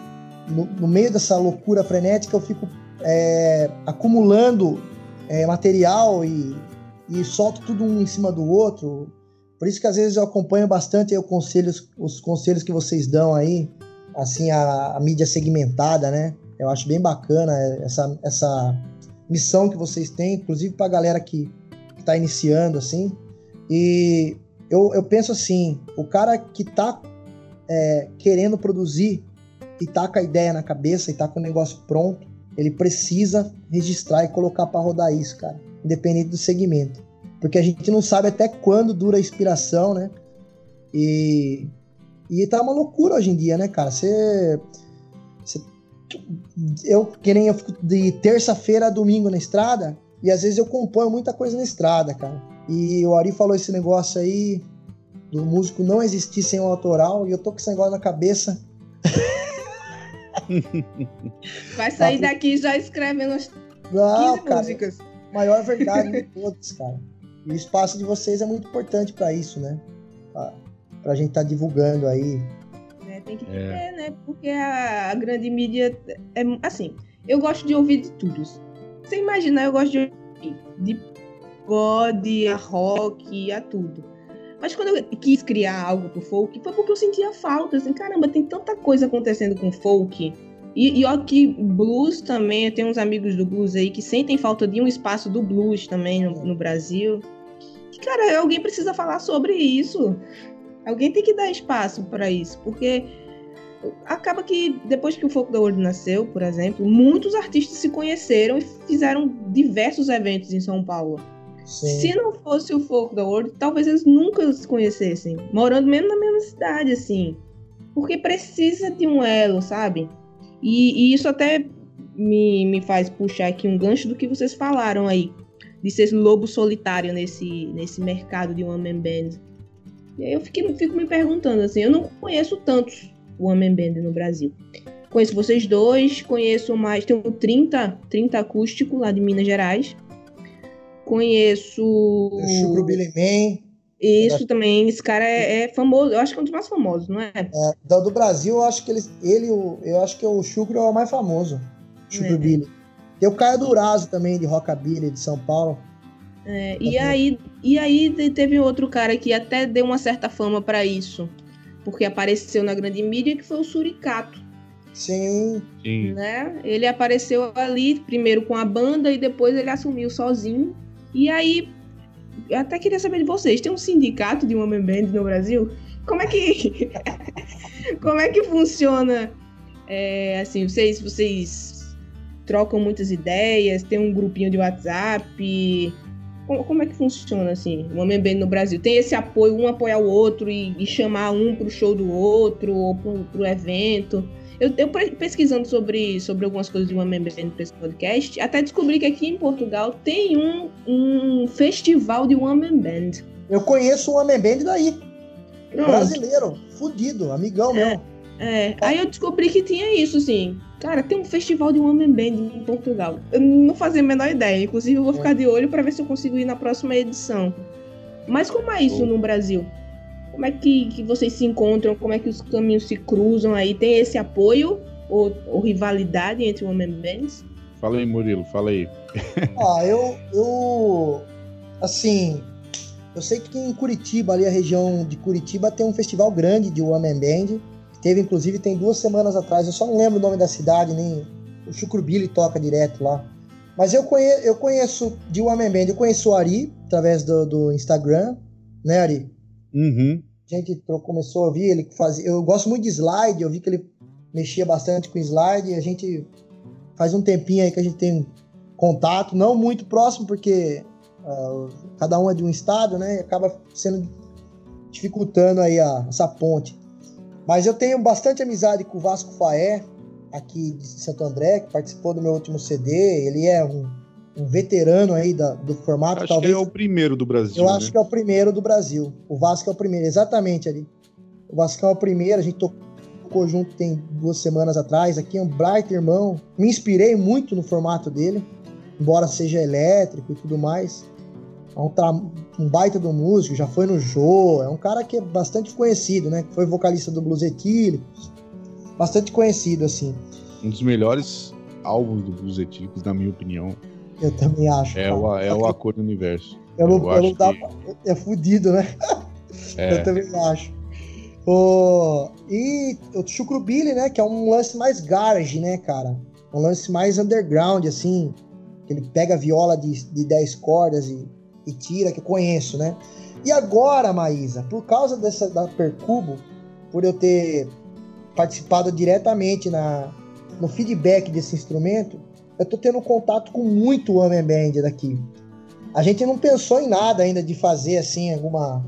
No, no meio dessa loucura frenética, eu fico é, acumulando é, material e, e solto tudo um em cima do outro. Por isso que às vezes eu acompanho bastante os conselhos, os conselhos que vocês dão aí assim a, a, mídia segmentada, né? Eu acho bem bacana essa, essa missão que vocês têm, inclusive para a galera que está iniciando assim. E eu, eu penso assim, o cara que está é, querendo produzir e tá com a ideia na cabeça e tá com o negócio pronto, ele precisa registrar e colocar para rodar isso, cara, independente do segmento. Porque a gente não sabe até quando dura a inspiração, né? E e tá uma loucura hoje em dia, né, cara? Você. eu, que nem eu fico de terça-feira a domingo na estrada, e às vezes eu componho muita coisa na estrada, cara. E o Ari falou esse negócio aí do músico não existir sem o autoral, e eu tô com esse negócio na cabeça. *laughs* Vai sair tá, daqui já escrevendo as não, 15 cara, músicas. Maior verdade de todos, cara. E o espaço de vocês é muito importante para isso, né? Pra pra gente estar tá divulgando aí. É, tem que é. ter, né? Porque a, a, grande mídia é assim. Eu gosto de ouvir de tudo. Você imaginar, eu gosto de ouvir de pagode, a rock, a tudo. Mas quando eu quis criar algo pro folk, foi porque eu sentia falta. Assim, caramba, tem tanta coisa acontecendo com folk. E, e ó que blues também, eu tenho uns amigos do blues aí que sentem falta de um espaço do blues também no, no Brasil. Que, cara, alguém precisa falar sobre isso. Alguém tem que dar espaço para isso, porque acaba que depois que o Folk da World nasceu, por exemplo, muitos artistas se conheceram e fizeram diversos eventos em São Paulo. Sim. Se não fosse o Folk da World, talvez eles nunca se conhecessem, morando mesmo na mesma cidade, assim. Porque precisa de um elo, sabe? E, e isso até me, me faz puxar aqui um gancho do que vocês falaram aí, de ser lobo solitário nesse, nesse mercado de one man band. E aí eu fiquei, fico me perguntando assim, eu não conheço tantos one man band no Brasil. Conheço vocês dois, conheço mais, tem um 30, 30 acústico lá de Minas Gerais. Conheço. O Chucro Billy Man. Isso também, esse cara é, é, famoso, eu acho que é um dos mais famosos, não é? é do, do, Brasil, eu acho que ele, ele eu acho que o Chucro é o mais famoso. Chucro é. Billy. Tem o Caio Durazo também, de Rockabilly, de São Paulo. É, e, aí, e aí teve outro cara que até deu uma certa fama para isso, porque apareceu na grande mídia, que foi o Suricato. Sim. Sim. Né? Ele apareceu ali, primeiro com a banda, e depois ele assumiu sozinho. E aí, eu até queria saber de vocês, tem um sindicato de Woman Band no Brasil? Como é que. *laughs* como é que funciona? É, assim, vocês, vocês trocam muitas ideias, tem um grupinho de WhatsApp. Como, é que funciona assim, o Homem Band no Brasil? Tem esse apoio, um apoiar o outro e, e chamar um pro show do outro ou pro, pro evento? Eu, eu pesquisando sobre, sobre algumas coisas de Woman Band para esse podcast, até descobri que aqui em Portugal tem um, um festival de Woman Band. Eu conheço o Woman Band daí. Pronto. Brasileiro, fudido, amigão é, meu. É, aí eu descobri que tinha isso, assim. Cara, tem um festival de Woman Band em Portugal. Eu não fazia a menor ideia. Inclusive, eu vou ficar de olho para ver se eu consigo ir na próxima edição. Mas como é isso no Brasil? Como é que, que vocês se encontram? Como é que os caminhos se cruzam aí? Tem esse apoio ou, ou rivalidade entre women bands? Fala aí, Murilo, fala aí. ah, eu, eu. Assim, eu sei que em Curitiba, ali a região de Curitiba, tem um festival grande de Woman Band. Teve, inclusive, tem duas semanas atrás. Eu só não lembro o nome da cidade, nem. O Chucrubili toca direto lá. Mas eu conheço, eu conheço de Woman Band, eu conheço o Ari, através do, do Instagram, né, Ari? Uhum. A gente começou a ouvir, ele fazia. Eu gosto muito de slide, eu vi que ele mexia bastante com slide, e a gente faz um tempinho aí que a gente tem contato, não muito próximo, porque uh, cada um é de um estado, né? E acaba sendo dificultando aí a, essa ponte. Mas eu tenho bastante amizade com o Vasco Faé, aqui de Santo André, que participou do meu último CD. Ele é um um veterano aí da, do formato. Acho talvez, que é o primeiro do Brasil. Eu né? acho que é o primeiro do Brasil. O Vasco é o primeiro, exatamente ali. O Vasco é o primeiro, a gente tocou junto tem duas semanas atrás. Aqui é um Bright irmão. Me inspirei muito no formato dele, embora seja elétrico e tudo mais. É um, um baita do músico, já foi no Jô, é um cara que é bastante conhecido, né? Foi vocalista do Blues Etílicos, bastante conhecido, assim. Um dos melhores álbuns do Blues Etílicos, na minha opinião. Eu também acho. É, o, é o Acordo Universo. Eu eu, eu não dá, que... É fudido, né? *laughs* É. Eu também acho. O, e o Chucrubili, né? Que é um lance mais garage, né, cara? Um lance mais underground, assim. Ele pega a viola de, de 10 cordas e, e tira, que eu conheço, né? E agora, Maísa, por causa dessa da Percubo, por eu ter participado diretamente na, no feedback desse instrumento, eu tô tendo contato com muito Homem Band daqui. A gente não pensou em nada ainda de fazer assim alguma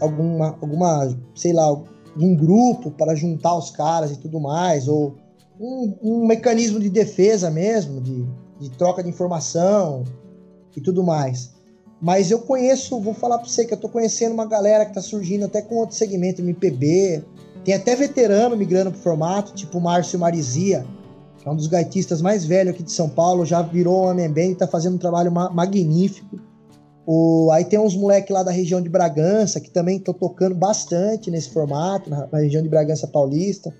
alguma alguma, sei lá, um grupo para juntar os caras e tudo mais ou um, um mecanismo de defesa mesmo, de, de troca de informação e tudo mais. Mas eu conheço, vou falar para você que eu tô conhecendo uma galera que tá surgindo até com outro segmento MPB. Tem até veterano migrando pro formato, tipo Márcio Marizia, que é um dos gaitistas mais velhos aqui de São Paulo, já virou homem bem e tá fazendo um trabalho ma magnífico. O, aí tem uns moleques lá da região de Bragança que também estão tocando bastante nesse formato, na, na região de Bragança Paulista.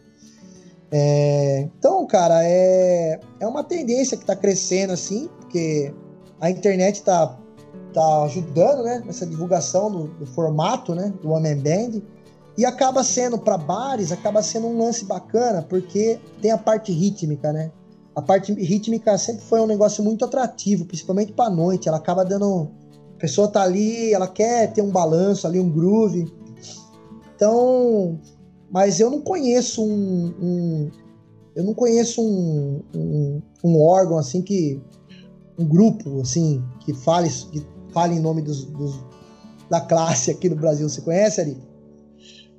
É, então, cara, é, é uma tendência que está crescendo assim, porque a internet está tá ajudando, né, nessa divulgação do, do formato, né, do Man Band. E acaba sendo para bares, acaba sendo um lance bacana, porque tem a parte rítmica, né? A parte rítmica sempre foi um negócio muito atrativo, principalmente para noite. Ela acaba dando a pessoa tá ali, ela quer ter um balanço ali, um groove. Então, mas eu não conheço um, um eu não conheço um, um, um, órgão assim que um grupo assim que fale que fale em nome dos, dos da classe aqui no Brasil. Você conhece, Ari?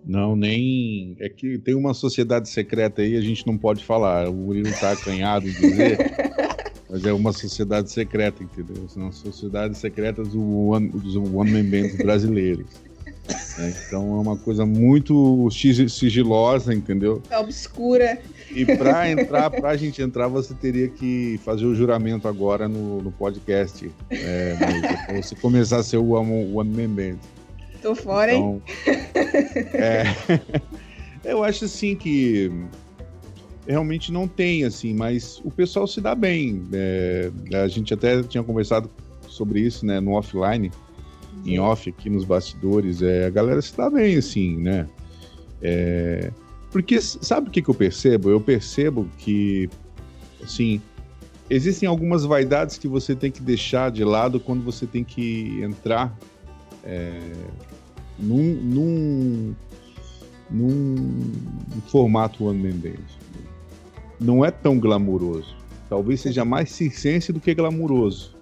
Não, nem. É que tem uma sociedade secreta aí, a gente não pode falar. O Murilo tá acanhado em dizer. *laughs* mas é uma sociedade secreta, entendeu? São sociedades secretas do One, dos One Man Bands brasileiros. Né? Então é uma coisa muito sigilosa, entendeu? É obscura. E para entrar, para a gente entrar, você teria que fazer o juramento agora no, no podcast. É, você começar a ser o One, One Man Band. Tô fora, então, hein? É, *laughs* eu acho assim que realmente não tem, assim, mas o pessoal se dá bem. É, a gente até tinha conversado sobre isso, né, no offline em off aqui nos bastidores, é, a galera se dá bem, assim, né? É, porque sabe o que, que eu percebo? Eu percebo que, assim, existem algumas vaidades que você tem que deixar de lado quando você tem que entrar é, num, num, num, formato One Man Band. Não é tão glamuroso. Talvez seja mais circense do que glamuroso.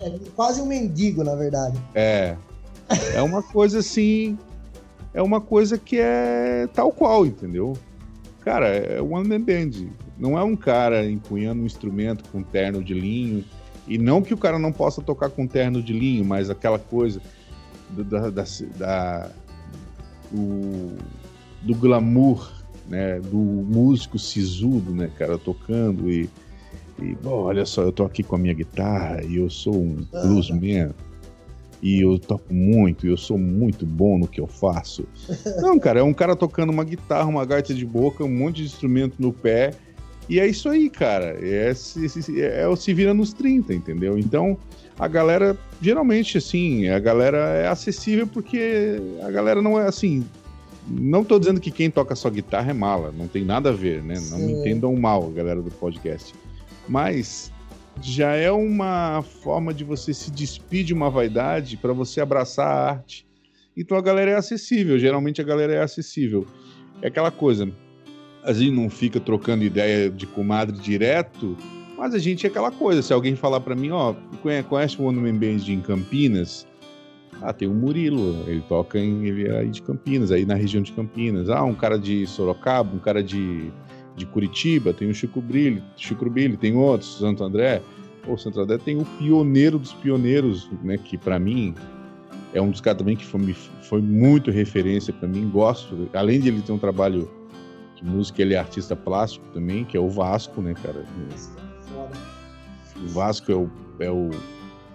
É quase um mendigo, na verdade. É. É uma coisa assim. É uma coisa que é tal qual, entendeu? Cara, é one man band. Não é um cara empunhando um instrumento com terno de linho. E não que o cara não possa tocar com terno de linho, mas aquela coisa do, da, da, da o, do glamour, né? Do músico sisudo, né, cara, tocando e e, bom, olha só, eu tô aqui com a minha guitarra e eu sou um bluesman. E eu toco muito, e eu sou muito bom no que eu faço. *laughs* Não, cara, é um cara tocando uma guitarra, uma gaita de boca, um monte de instrumento no pé. E é isso aí, cara. É, é, é o se vira nos 30, entendeu? Então, a galera, geralmente, assim, a galera é acessível porque a galera não é assim. Não tô dizendo que quem toca só guitarra é mala, não tem nada a ver, né? Não Sim. me entendam mal, galera do podcast mas já é uma forma de você se despir de uma vaidade para você abraçar a arte. Então a galera é acessível, geralmente a galera é acessível. É aquela coisa, a gente não fica trocando ideia de comadre direto, mas a gente é aquela coisa. Se alguém falar para mim, ó, conhece o One Man Band em Campinas? Ah, tem o Murilo, ele toca em ele é aí de Campinas, aí na região de Campinas. Ah, um cara de Sorocaba, um cara de de Curitiba, tem o Chico Brilho, Chico Brilho, tem outros, Santo André. O Santo André tem o pioneiro dos pioneiros, né, que para mim é um dos caras também que foi, foi muito referência para mim, gosto, além de ele ter um trabalho de música, ele é artista plástico também, que é o Vasco, né, cara? O Vasco é o, é o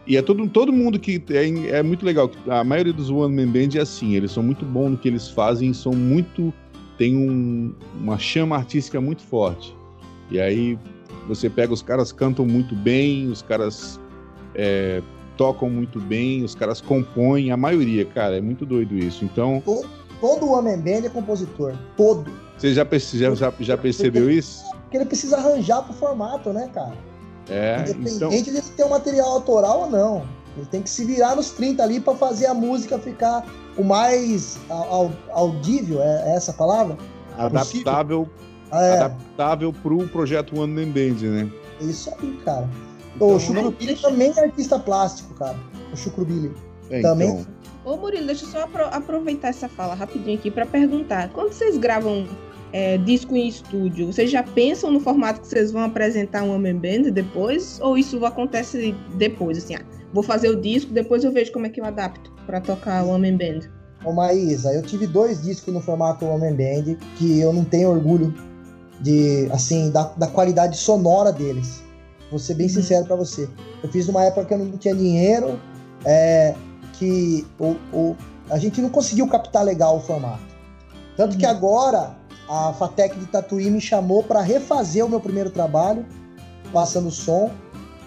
e é todo, todo mundo que é, é muito legal. A maioria dos One Man Band é assim, eles são muito bons no que eles fazem, são muito tem um, uma chama artística muito forte. E aí você pega, os caras cantam muito bem, os caras é, tocam muito bem, os caras compõem, a maioria, cara, é muito doido isso. Então. Todo, todo homem band é compositor. Todo. Você já, já, já, já percebeu isso? Porque ele precisa arranjar pro formato, né, cara? É, Independente então... de ter um material autoral ou não. Ele tem que se virar nos 30 ali para fazer a música ficar o mais audível, é, é essa a palavra? Adaptável, é. adaptável pro projeto One Man Band, né? É isso aí, cara. Então, o Chucrubili também é artista plástico, cara. O Chucrubili. É, também. Então... Ô Murilo, deixa eu só aproveitar essa fala rapidinho aqui para perguntar. Quando vocês gravam é, disco em estúdio, vocês já pensam no formato que vocês vão apresentar um Homem Band depois? Ou isso acontece depois, assim, ah, vou fazer o disco, depois eu vejo como é que eu adapto para tocar o Homem Band? Ô Maísa, eu tive dois discos no formato Homem Band que eu não tenho orgulho de, assim, da, da qualidade sonora deles. Vou ser bem uhum. sincero para você. Eu fiz numa época que eu não tinha dinheiro, é, que o, o, a gente não conseguiu captar legal o formato. Tanto uhum. que agora a Fatec de Tatuí me chamou para refazer o meu primeiro trabalho, passando som.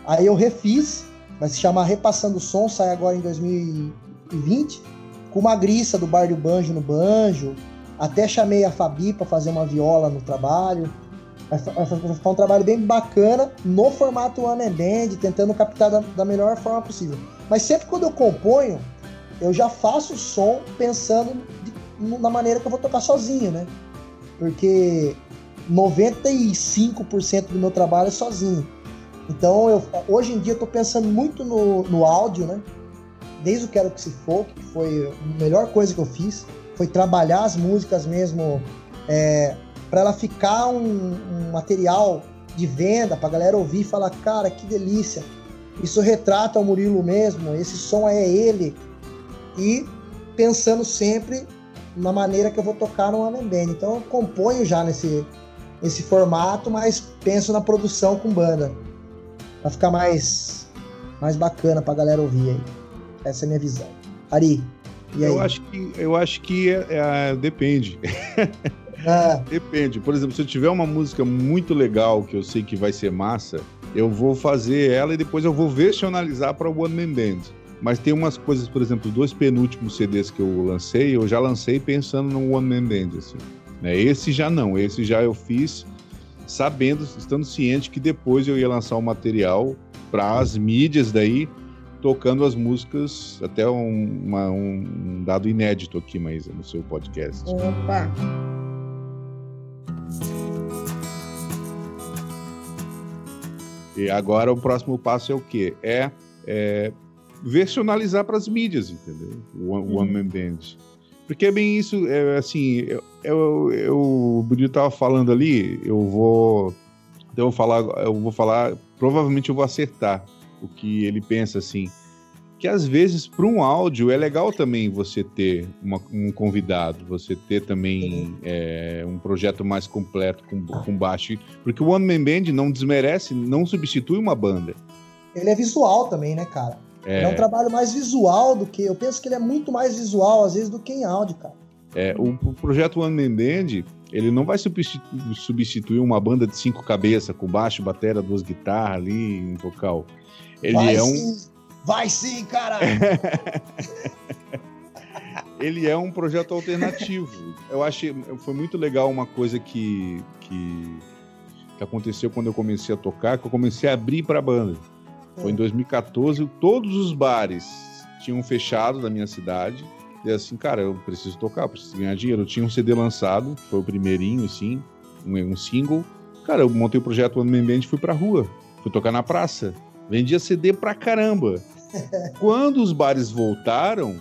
Aí eu refiz vai se chamar Repassando o Som, sai agora em 2020, com uma grissa do Bar do Banjo no banjo. Até chamei a Fabi para fazer uma viola no trabalho. Vai um trabalho bem bacana no formato One and Band, tentando captar da, da melhor forma possível. Mas sempre quando eu componho, eu já faço o som pensando de, na maneira que eu vou tocar sozinho, né? Porque 95% do meu trabalho é sozinho. Então, eu, hoje em dia, eu tô pensando muito no, no áudio, né? Desde o Quero Que Se For, que foi a melhor coisa que eu fiz, foi trabalhar as músicas mesmo é, para ela ficar um, um, material de venda, pra galera ouvir e falar, cara, que delícia. Isso retrata o Murilo mesmo, esse som é ele. E pensando sempre na maneira que eu vou tocar no Amen Band. Então eu componho já nesse, nesse formato, mas penso na produção com banda. Pra ficar mais, mais bacana pra galera ouvir aí. Essa é a minha visão. Ari, e aí? Eu acho que, eu acho que é, é, depende. *laughs* Ah. Depende. Por exemplo, se eu tiver uma música muito legal que eu sei que vai ser massa, eu vou fazer ela e depois eu vou versionalizar para o One Man Band. Mas tem umas coisas, por exemplo, dois penúltimos CDs que eu lancei, eu já lancei pensando no One Man Band, assim. Né? Esse já não, esse já eu fiz sabendo, estando ciente que depois eu ia lançar o um material para as mídias daí, tocando as músicas, até um, uma, um dado inédito aqui, mas no seu podcast. Opa! E agora o próximo passo é o quê? É, é versionalizar para as mídias, entendeu? O One, uhum. Man Band. Porque é bem isso, é, assim, eu, eu, eu, o Brito tava falando ali, eu vou, eu vou falar, eu vou falar, provavelmente eu vou acertar o que ele pensa, assim, que às vezes para um áudio é legal também você ter uma, um convidado, você ter também é, um projeto mais completo com, com baixo, porque o One Man Band não desmerece, não substitui uma banda. Ele é visual também, né, cara? É... é um trabalho mais visual do que. Eu penso que ele é muito mais visual, às vezes, do que em áudio, cara. É, o, o projeto One Man Band, ele não vai substituir, substituir uma banda de cinco cabeças, com baixo, bateria, duas guitarras ali, um vocal. Ele vai é um. Sim. Vai sim, cara! *laughs* ele é um projeto alternativo. Eu achei. Foi muito legal uma coisa que, que, que aconteceu quando eu comecei a tocar, que eu comecei a abrir para a banda. Foi em 2014, todos os bares tinham fechado da minha cidade. E assim, cara, eu preciso tocar, preciso ganhar dinheiro. Eu tinha um CD lançado, foi o primeirinho, assim, um, um single. Cara, eu montei o projeto One Man Band e fui pra rua. Fui tocar na praça. Vendia CD pra caramba. *laughs* Quando os bares voltaram,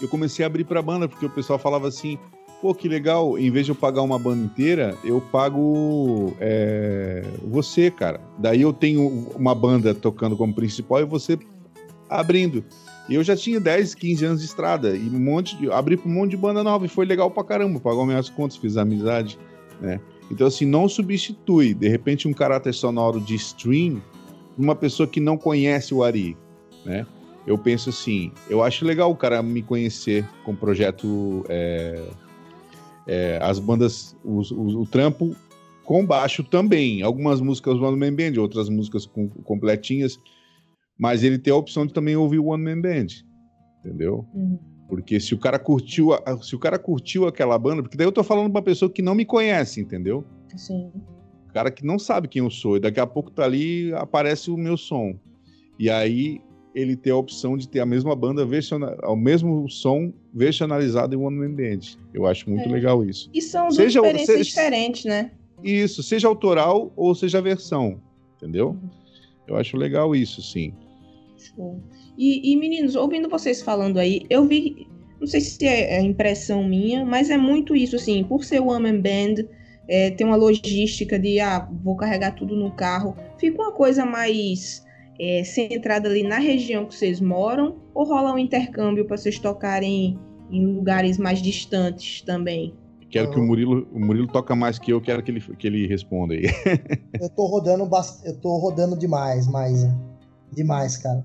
eu comecei a abrir pra banda, porque o pessoal falava assim: pô, que legal, em vez de eu pagar uma banda inteira, eu pago é, você, cara. Daí eu tenho uma banda tocando como principal e você abrindo. E eu já tinha 10, 15 anos de estrada e um monte de, abri para um monte de banda nova e foi legal pra caramba, pagou minhas contas, fiz amizade, né? Então assim, não substitui, de repente um caráter sonoro de stream uma pessoa que não conhece o Ari, né? Eu penso assim, eu acho legal o cara me conhecer com projeto é, é, as bandas, os, o, o trampo com baixo também. Algumas músicas do One Man Band, outras músicas com, completinhas. Mas ele tem a opção de também ouvir o One Man Band. Entendeu? Uhum. Porque se o cara curtiu, se o cara curtiu aquela banda, porque daí eu tô falando pra pessoa que não me conhece, entendeu? Sim. O cara que não sabe quem eu sou, e daqui a pouco tá ali, aparece o meu som. E aí ele ter a opção de ter a mesma banda, o mesmo som versionalizado em One Man Band. Eu acho muito é. legal isso. E são duas seja, experiências seja, diferentes, né? Isso, seja autoral ou seja versão, entendeu? Uhum. Eu acho legal isso, sim. E, e, meninos, ouvindo vocês falando aí, eu vi, não sei se é, é impressão minha, mas é muito isso, assim, por ser One Man Band, é, tem uma logística de, ah, vou carregar tudo no carro, fica uma coisa mais é, centrada ali na região que vocês moram ou rola um intercâmbio para vocês tocarem em lugares mais distantes também? Quero que o Murilo, o Murilo toca mais que eu, quero que ele, que ele responda aí. *laughs* eu tô rodando bast... eu tô rodando demais, mais demais, cara.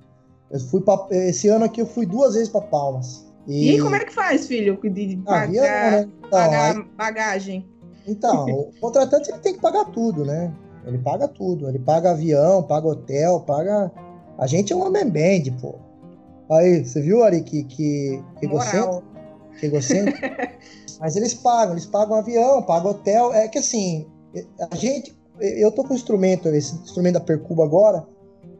Eu fui pra... esse ano aqui eu fui duas vezes para Palmas. E... e... como é que faz, filho, de ah, pagar, né? então, pagar aí... bagagem? Então, o contratante ele tem que pagar tudo, né? Ele paga tudo. Ele paga avião, paga hotel, paga A gente é uma band, pô. Aí, você viu, Ari, que, que, que egocêntrico? Que egocêntrico? *laughs* Mas eles pagam, eles pagam avião, pagam hotel. É que assim, a gente. Eu tô com um instrumento, esse instrumento da Percuba agora.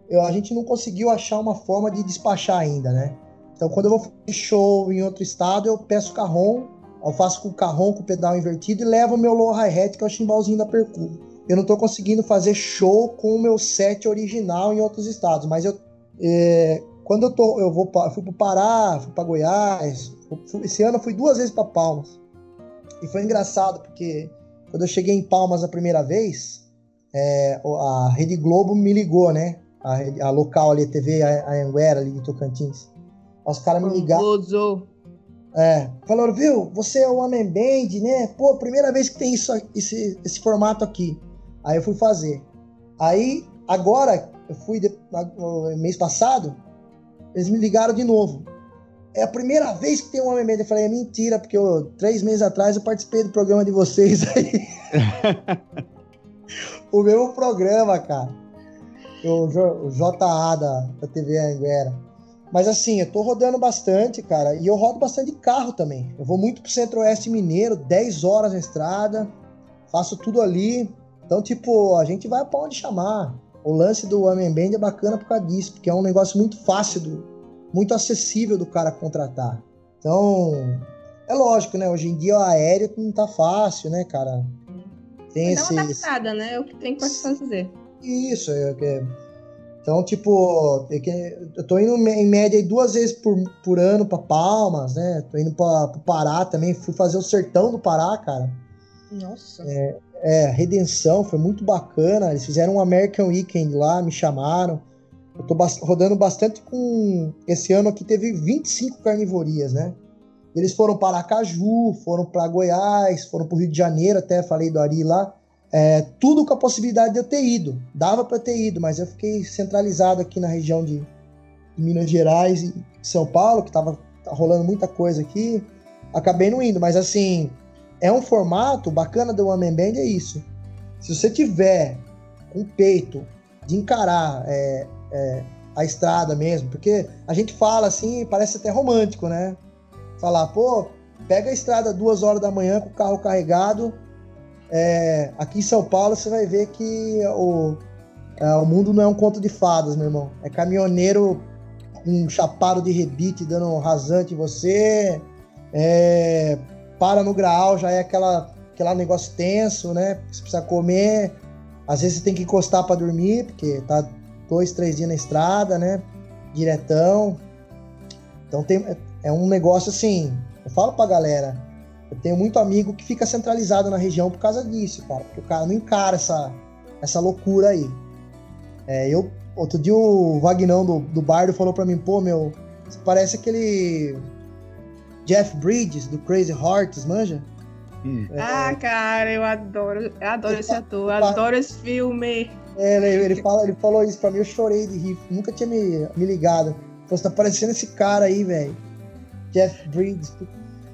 Eu, a gente não conseguiu achar uma forma de despachar ainda, né? Então, quando eu vou fazer show em outro estado, eu peço carrom, eu faço com o carrom com o pedal invertido e levo o meu low hi-hat, que é o chimbalzinho da Percuba. Eu não tô conseguindo fazer show com o meu set original em outros estados, mas eu. É, quando eu tô, eu vou, fui pro Pará, fui para Goiás, esse ano eu fui duas vezes para Palmas. E foi engraçado, porque quando eu cheguei em Palmas a primeira vez, é, a Rede Globo me ligou, né? A, a local ali, a TV a Anguera ali de Tocantins. Os caras me ligaram. É, falaram, viu, você é o Amen Band, né? Pô, primeira vez que tem isso, esse, esse formato aqui. Aí eu fui fazer. Aí, agora, eu fui, de, mês passado, eles me ligaram de novo é a primeira vez que tem um homem Eu falei, é mentira, porque eu, três meses atrás eu participei do programa de vocês aí. *laughs* o mesmo programa, cara. O, o JA da, da TV Anguera. Mas assim, eu tô rodando bastante, cara, e eu rodo bastante carro também. Eu vou muito pro Centro-Oeste Mineiro, 10 horas na estrada, faço tudo ali. Então, tipo, a gente vai pra onde chamar. O lance do Homem Band é bacana por causa disso, porque é um negócio muito fácil do, muito acessível do cara contratar. Então, é lógico, né? Hoje em dia o aéreo não tá fácil, né, cara? Tem esse... uma adaptada, né? É o que tem que fazer. Isso, é, é... Então, tipo, eu tô indo em média duas vezes por, por ano para Palmas, né? Tô indo para o Pará também. Fui fazer o sertão do Pará, cara. Nossa. É, é, Redenção, foi muito bacana. Eles fizeram um American Weekend lá, me chamaram. Eu tô rodando bastante com. Esse ano aqui teve 25 carnivorias, né? Eles foram para Aracaju, foram para Goiás, foram para o Rio de Janeiro, até falei do Ari lá. É, tudo com a possibilidade de eu ter ido. Dava para ter ido, mas eu fiquei centralizado aqui na região de Minas Gerais e São Paulo, que tava tá rolando muita coisa aqui. Acabei não indo, mas assim, é um formato bacana do One Man Band, é isso. Se você tiver com peito de encarar é, é, a estrada mesmo, porque a gente fala assim, parece até romântico, né? Falar, pô, pega a estrada duas horas da manhã com o carro carregado. É, aqui em São Paulo você vai ver que o, é, o mundo não é um conto de fadas, meu irmão. É caminhoneiro um chapado de rebite dando um rasante em você. É, para no graal, já é aquela, aquela negócio tenso, né? Você precisa comer. Às vezes você tem que encostar para dormir, porque tá dois, três dias na estrada, né? Diretão. Então tem, é um negócio assim. Eu falo pra galera, eu tenho muito amigo que fica centralizado na região por causa disso, cara. Porque o cara não encara essa, essa loucura aí. É, eu, outro dia o Vagnão do, do Bardo falou pra mim, pô, meu, parece aquele Jeff Bridges do Crazy Hearts, manja? Hum. É, ah, cara, eu adoro, eu adoro esse ator, eu adoro esse filme. É, ele, ele, fala, ele falou isso pra mim, eu chorei de rir. Nunca tinha me, me ligado. Você tá parecendo esse cara aí, velho. Jeff Bridges.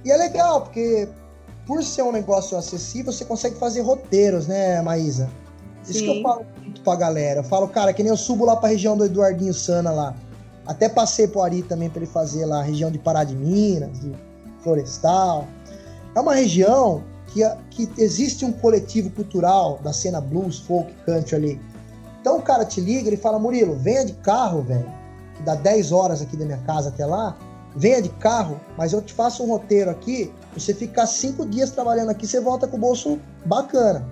E é legal, porque por ser um negócio acessível, você consegue fazer roteiros, né, Maísa? Isso Sim. que eu falo muito pra galera. Eu falo, cara, que nem eu subo lá pra região do Eduardinho Sana lá. Até passei pro Ari também pra ele fazer lá, a região de Pará de Minas, de Florestal. É uma região que, que existe um coletivo cultural da cena blues, folk, country ali então o cara te liga e fala: Murilo, venha de carro, velho, que dá 10 horas aqui da minha casa até lá. Venha de carro, mas eu te faço um roteiro aqui. Você ficar cinco dias trabalhando aqui, você volta com o bolso bacana.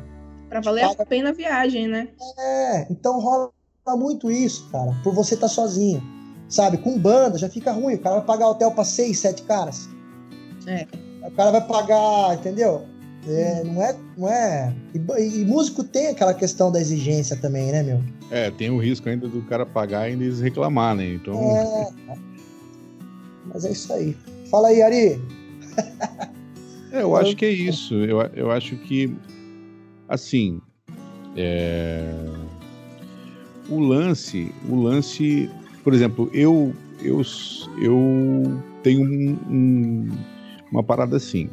Pra valer paga... a pena a viagem, né? É, então rola muito isso, cara, por você estar tá sozinho. Sabe, com banda já fica ruim. O cara vai pagar hotel pra seis, sete caras. É. O cara vai pagar, entendeu? É, não é. Não é... E, e, músico tem aquela questão da exigência também, né, meu? É, tem o risco ainda do cara pagar e eles reclamar, né? Então. É... Mas é isso aí. Fala aí, Ari. é, eu acho que é isso. Eu, eu acho que, assim, é... o lance, o lance, por exemplo, eu, eu, eu tenho um, um, uma parada assim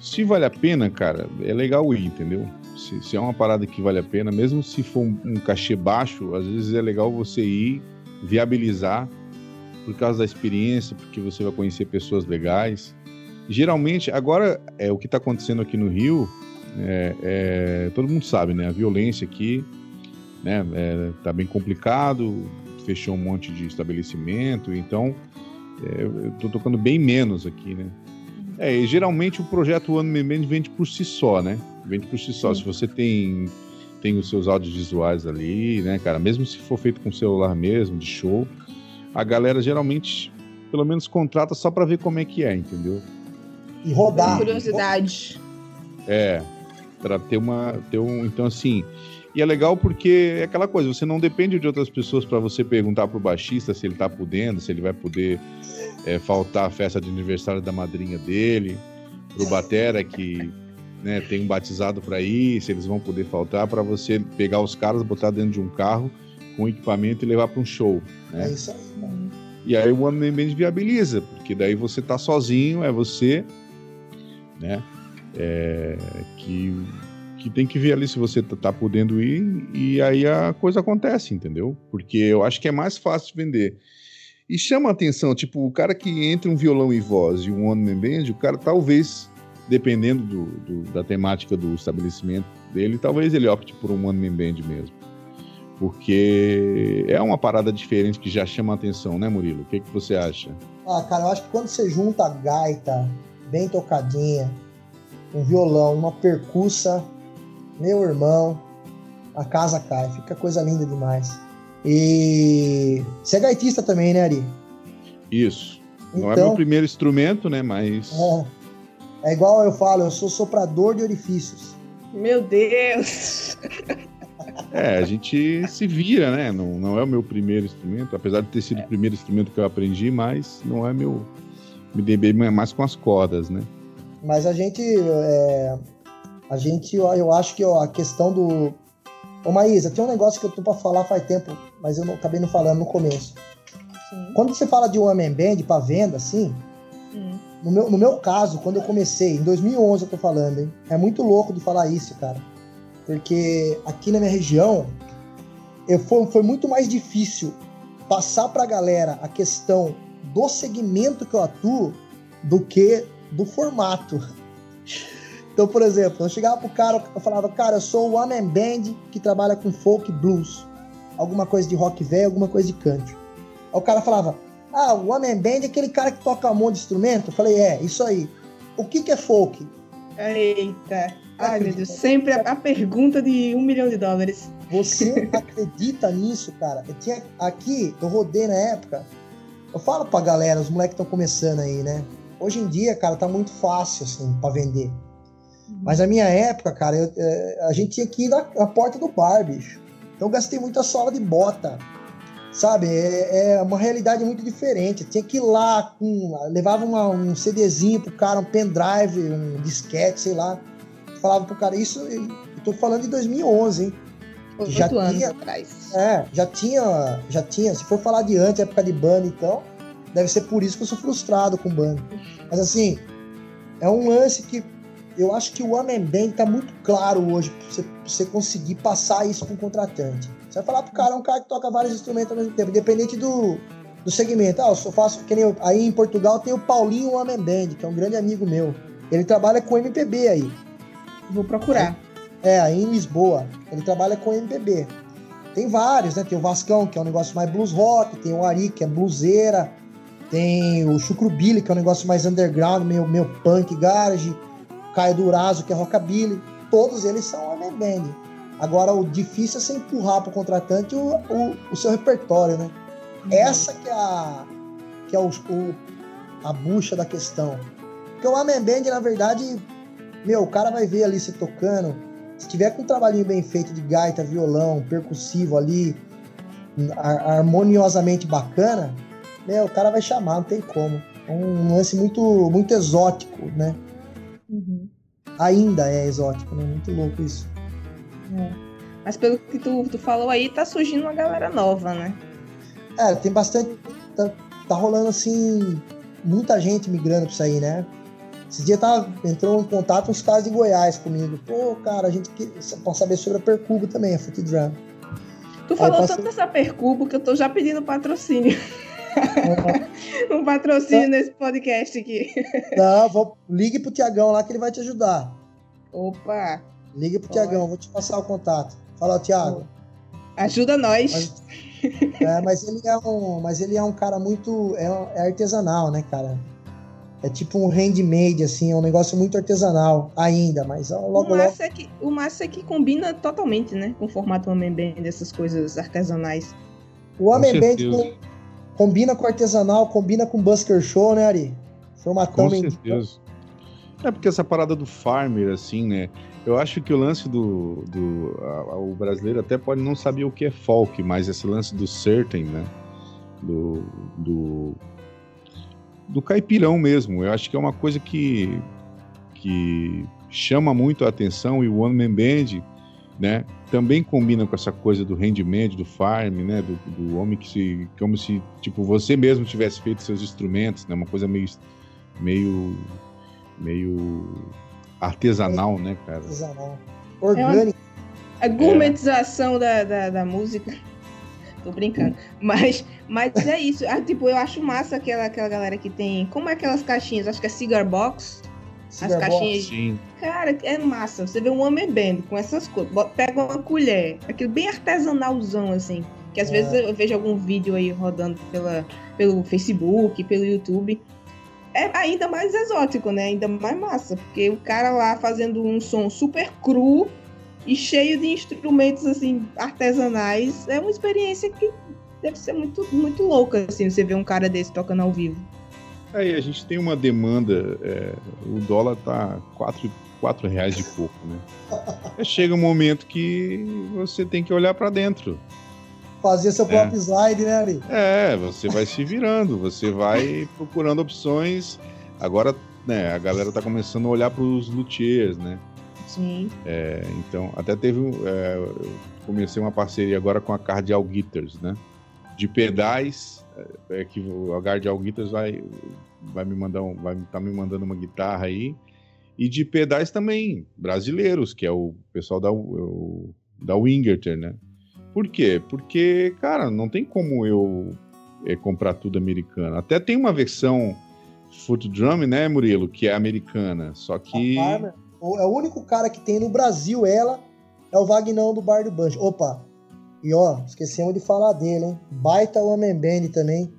se vale a pena, cara, é legal ir, entendeu? Se, se é uma parada que vale a pena, mesmo se for um, um, cachê baixo, às vezes é legal você ir viabilizar por causa da experiência, porque você vai conhecer pessoas legais. Geralmente, agora é o que está acontecendo aqui no Rio, é, é, todo mundo sabe, né? A violência aqui, né? É, tá bem complicado, fechou um monte de estabelecimento, então é, eu tô tocando bem menos aqui, né? É, e geralmente o projeto One Man Band vende por si só, né? Vende por si só. Sim. Se você tem tem os seus audiovisuais ali, né, cara? Mesmo se for feito com celular mesmo, de show, a galera geralmente, pelo menos, contrata só para ver como é que é, entendeu? E rodar. Curiosidade. É, para ter uma, ter um, então assim, e é legal porque é aquela coisa, você não depende de outras pessoas para você perguntar pro baixista se ele tá podendo, se ele vai poder é, faltar a festa de aniversário da madrinha dele, pro batera que né, tem um batizado para ir, se eles vão poder faltar, para você pegar os caras, botar dentro de um carro com equipamento e levar para um show. Né? É isso aí. Mano. E aí o One Man Band viabiliza, porque daí você tá sozinho, é você, né? É, que, que tem que ver ali se você tá, podendo ir, e aí a coisa acontece, entendeu? Porque eu acho que é mais fácil vender. E chama a atenção, tipo, o cara que entra um violão e voz e um One Man Band, o cara talvez dependendo do, do, da temática do estabelecimento dele, talvez ele opte por um one man band mesmo. Porque é uma parada diferente que já chama a atenção, né, Murilo? O que, que você acha? Ah, cara, eu acho que quando você junta a gaita bem tocadinha, um violão, uma percussa, meu irmão, a casa cai, fica coisa linda demais. E você é gaitista também, né, Ari? Isso. Não é meu então- primeiro instrumento, né, mas... É é igual eu falo, eu sou soprador de orifícios. Meu Deus! É, a gente se vira, né? Não, não é o meu primeiro instrumento, apesar de ter sido é. o primeiro instrumento que eu aprendi, mas não é meu. Me dei bem mais com as cordas, né? Mas a gente. É, a gente, eu acho que ó, a questão do. Ô Maísa, tem um negócio que eu tô pra falar faz tempo, mas eu não, acabei não falando no começo. Sim. Quando você fala de um man band pra venda, assim, hum. No meu, no meu caso, quando eu comecei, em 2011 eu tô falando, hein? É muito louco de falar isso, cara. Porque aqui na minha região, eu, foi, foi muito mais difícil passar pra galera a questão do segmento que eu atuo do que do formato. Então, por exemplo, eu chegava pro cara, eu falava, cara, eu sou o one band que trabalha com folk blues. Alguma coisa de rock velho, alguma coisa de country. Aí o cara falava, ah, o One Band é aquele cara que toca um monte de instrumento? Eu falei, é, isso aí. O que, que é folk? Eita. Ai, meu Deus, sempre a, a, pergunta de um milhão de dólares. Você *laughs* acredita nisso, cara? Eu tinha, aqui, eu rodei na época. Eu falo pra galera, os moleques estão começando aí, né? Hoje em dia, cara, tá muito fácil, assim, pra vender. Mas na minha época, cara, eu, é, a gente tinha que ir na, na porta do bar, bicho. Então eu gastei muita sola de bota Sabe, é, é, uma realidade muito diferente. Tinha que ir lá, com, levava uma, um CDzinho pro cara, um pendrive, um disquete, sei lá. Falava pro cara, isso, eu tô falando de 2011, hein? Oito já anos tinha, atrás. É, já tinha, já tinha. Se for falar de antes, época de banda, então, deve ser por isso que eu sou frustrado com banda. Mas assim, é um lance que eu acho que o One Band tá muito claro hoje pra você, pra você conseguir passar isso com o contratante. Você vai falar pro cara, é um cara que toca vários instrumentos ao mesmo tempo, independente do, do segmento. Ah, eu só faço que nem eu, aí em Portugal tem o Paulinho Homem Band, que é um grande amigo meu. Ele trabalha com MPB aí. Vou procurar. É, é, aí em Lisboa. Ele trabalha com MPB. Tem vários, né? Tem o Vascão, que é um negócio mais blues rock, tem o Ari, que é bluseira, tem o Chucrubilly, que é um negócio mais underground, meio, meio punk garage, Caio Durazo, que é rockabilly. Todos eles são Homem Band. Agora, o difícil é você empurrar para o contratante o, o, o, seu repertório, né? Uhum. Essa que é a, que é o, o, a bucha da questão. Porque o Amen Band, na verdade, meu, o cara vai ver ali você tocando. Se tiver com um trabalhinho bem feito de gaita, violão, percussivo ali, harmoniosamente bacana, meu, o cara vai chamar, não tem como. É um lance muito, muito exótico, né? Uhum. Ainda é exótico, né? Muito louco isso. É. Mas pelo que tu, tu falou aí, tá surgindo uma galera nova, né? É, tem bastante. Tá, tá rolando assim. Muita gente migrando pra isso aí, né? Esse dia tava, entrou em contato uns caras de Goiás comigo. Pô, cara, a gente quer saber sobre a Percuba também, a Foot Drum. Tu falou passei... tanto dessa percubo que eu tô já pedindo patrocínio. *laughs* *laughs* Um patrocínio então... nesse podcast aqui. Não, vou... ligue pro Tiagão lá que ele vai te ajudar. Opa! Ligue pro Tiagão, vou te passar o contato. Fala, Tiago. Ajuda nós. Mas, é, mas ele é um, mas ele é um cara muito é, é artesanal, né, cara? É tipo um handmade, assim, é um negócio muito artesanal ainda, mas logo o massa, logo... É que, o massa é que combina totalmente, né? Com o formato Homem Band, dessas coisas artesanais. O Homem Band com, combina com artesanal, combina com Busker Show, né, Ari? Formatão com certeza. É porque essa parada do farmer, assim, né? Eu acho que o lance do. do a, a, o brasileiro até pode não saber o que é folk, mas esse lance do certain, né? Do. do do caipirão mesmo. Eu acho que é uma coisa que, que chama muito a atenção e o One Man Band, né, também combina com essa coisa do handmade, do farm, né, do, do homem que se, como se, tipo, você mesmo tivesse feito seus instrumentos, né, uma coisa meio, meio, meio artesanal, né, cara? Artesanal. Orgânico. É a gourmetização é. da, da, da música. *laughs* Tô brincando. Mas, mas é isso. Ah, tipo, eu acho massa aquela, aquela galera que tem. Como é aquelas caixinhas? Acho que é Cigar Box. As caixinhas. Sim. Cara, é massa. Você vê um homem band com essas coisas. Pega uma colher. Aquilo bem artesanalzão, assim. Que às é. vezes eu vejo algum vídeo aí rodando pela, pelo Facebook, pelo YouTube. É ainda mais exótico, né? Ainda mais massa. Porque o cara lá fazendo um som super cru e cheio de instrumentos assim artesanais. É uma experiência que deve ser muito, muito louca assim, você ver um cara desse tocando ao vivo. Aí a gente tem uma demanda, é, o dólar tá quatro, quatro reais de pouco, né? chega um momento que você tem que olhar para dentro. Fazer seu próprio é. slide, né, Ari? É, você vai se virando, você vai procurando opções. Agora, né, a galera tá começando a olhar para os luthiers, né? Sim. É, então, até teve. É, eu comecei uma parceria agora com a Cardial Guitars, né? De pedais, é, que a Cardial Guitars vai, vai me mandar um, vai tá me mandando uma guitarra aí. E de pedais também, brasileiros, que é o pessoal da, o, da Wingerter, né? Por quê? Porque, cara, não tem como eu é, comprar tudo americano. Até tem uma versão Foot Drum, né, Murilo, que é americana, só que é o único cara que tem no Brasil ela é o Vagnão do Bar do Banjo. Opa! E ó, esquecemos de falar dele, hein? Baita Homem Band também.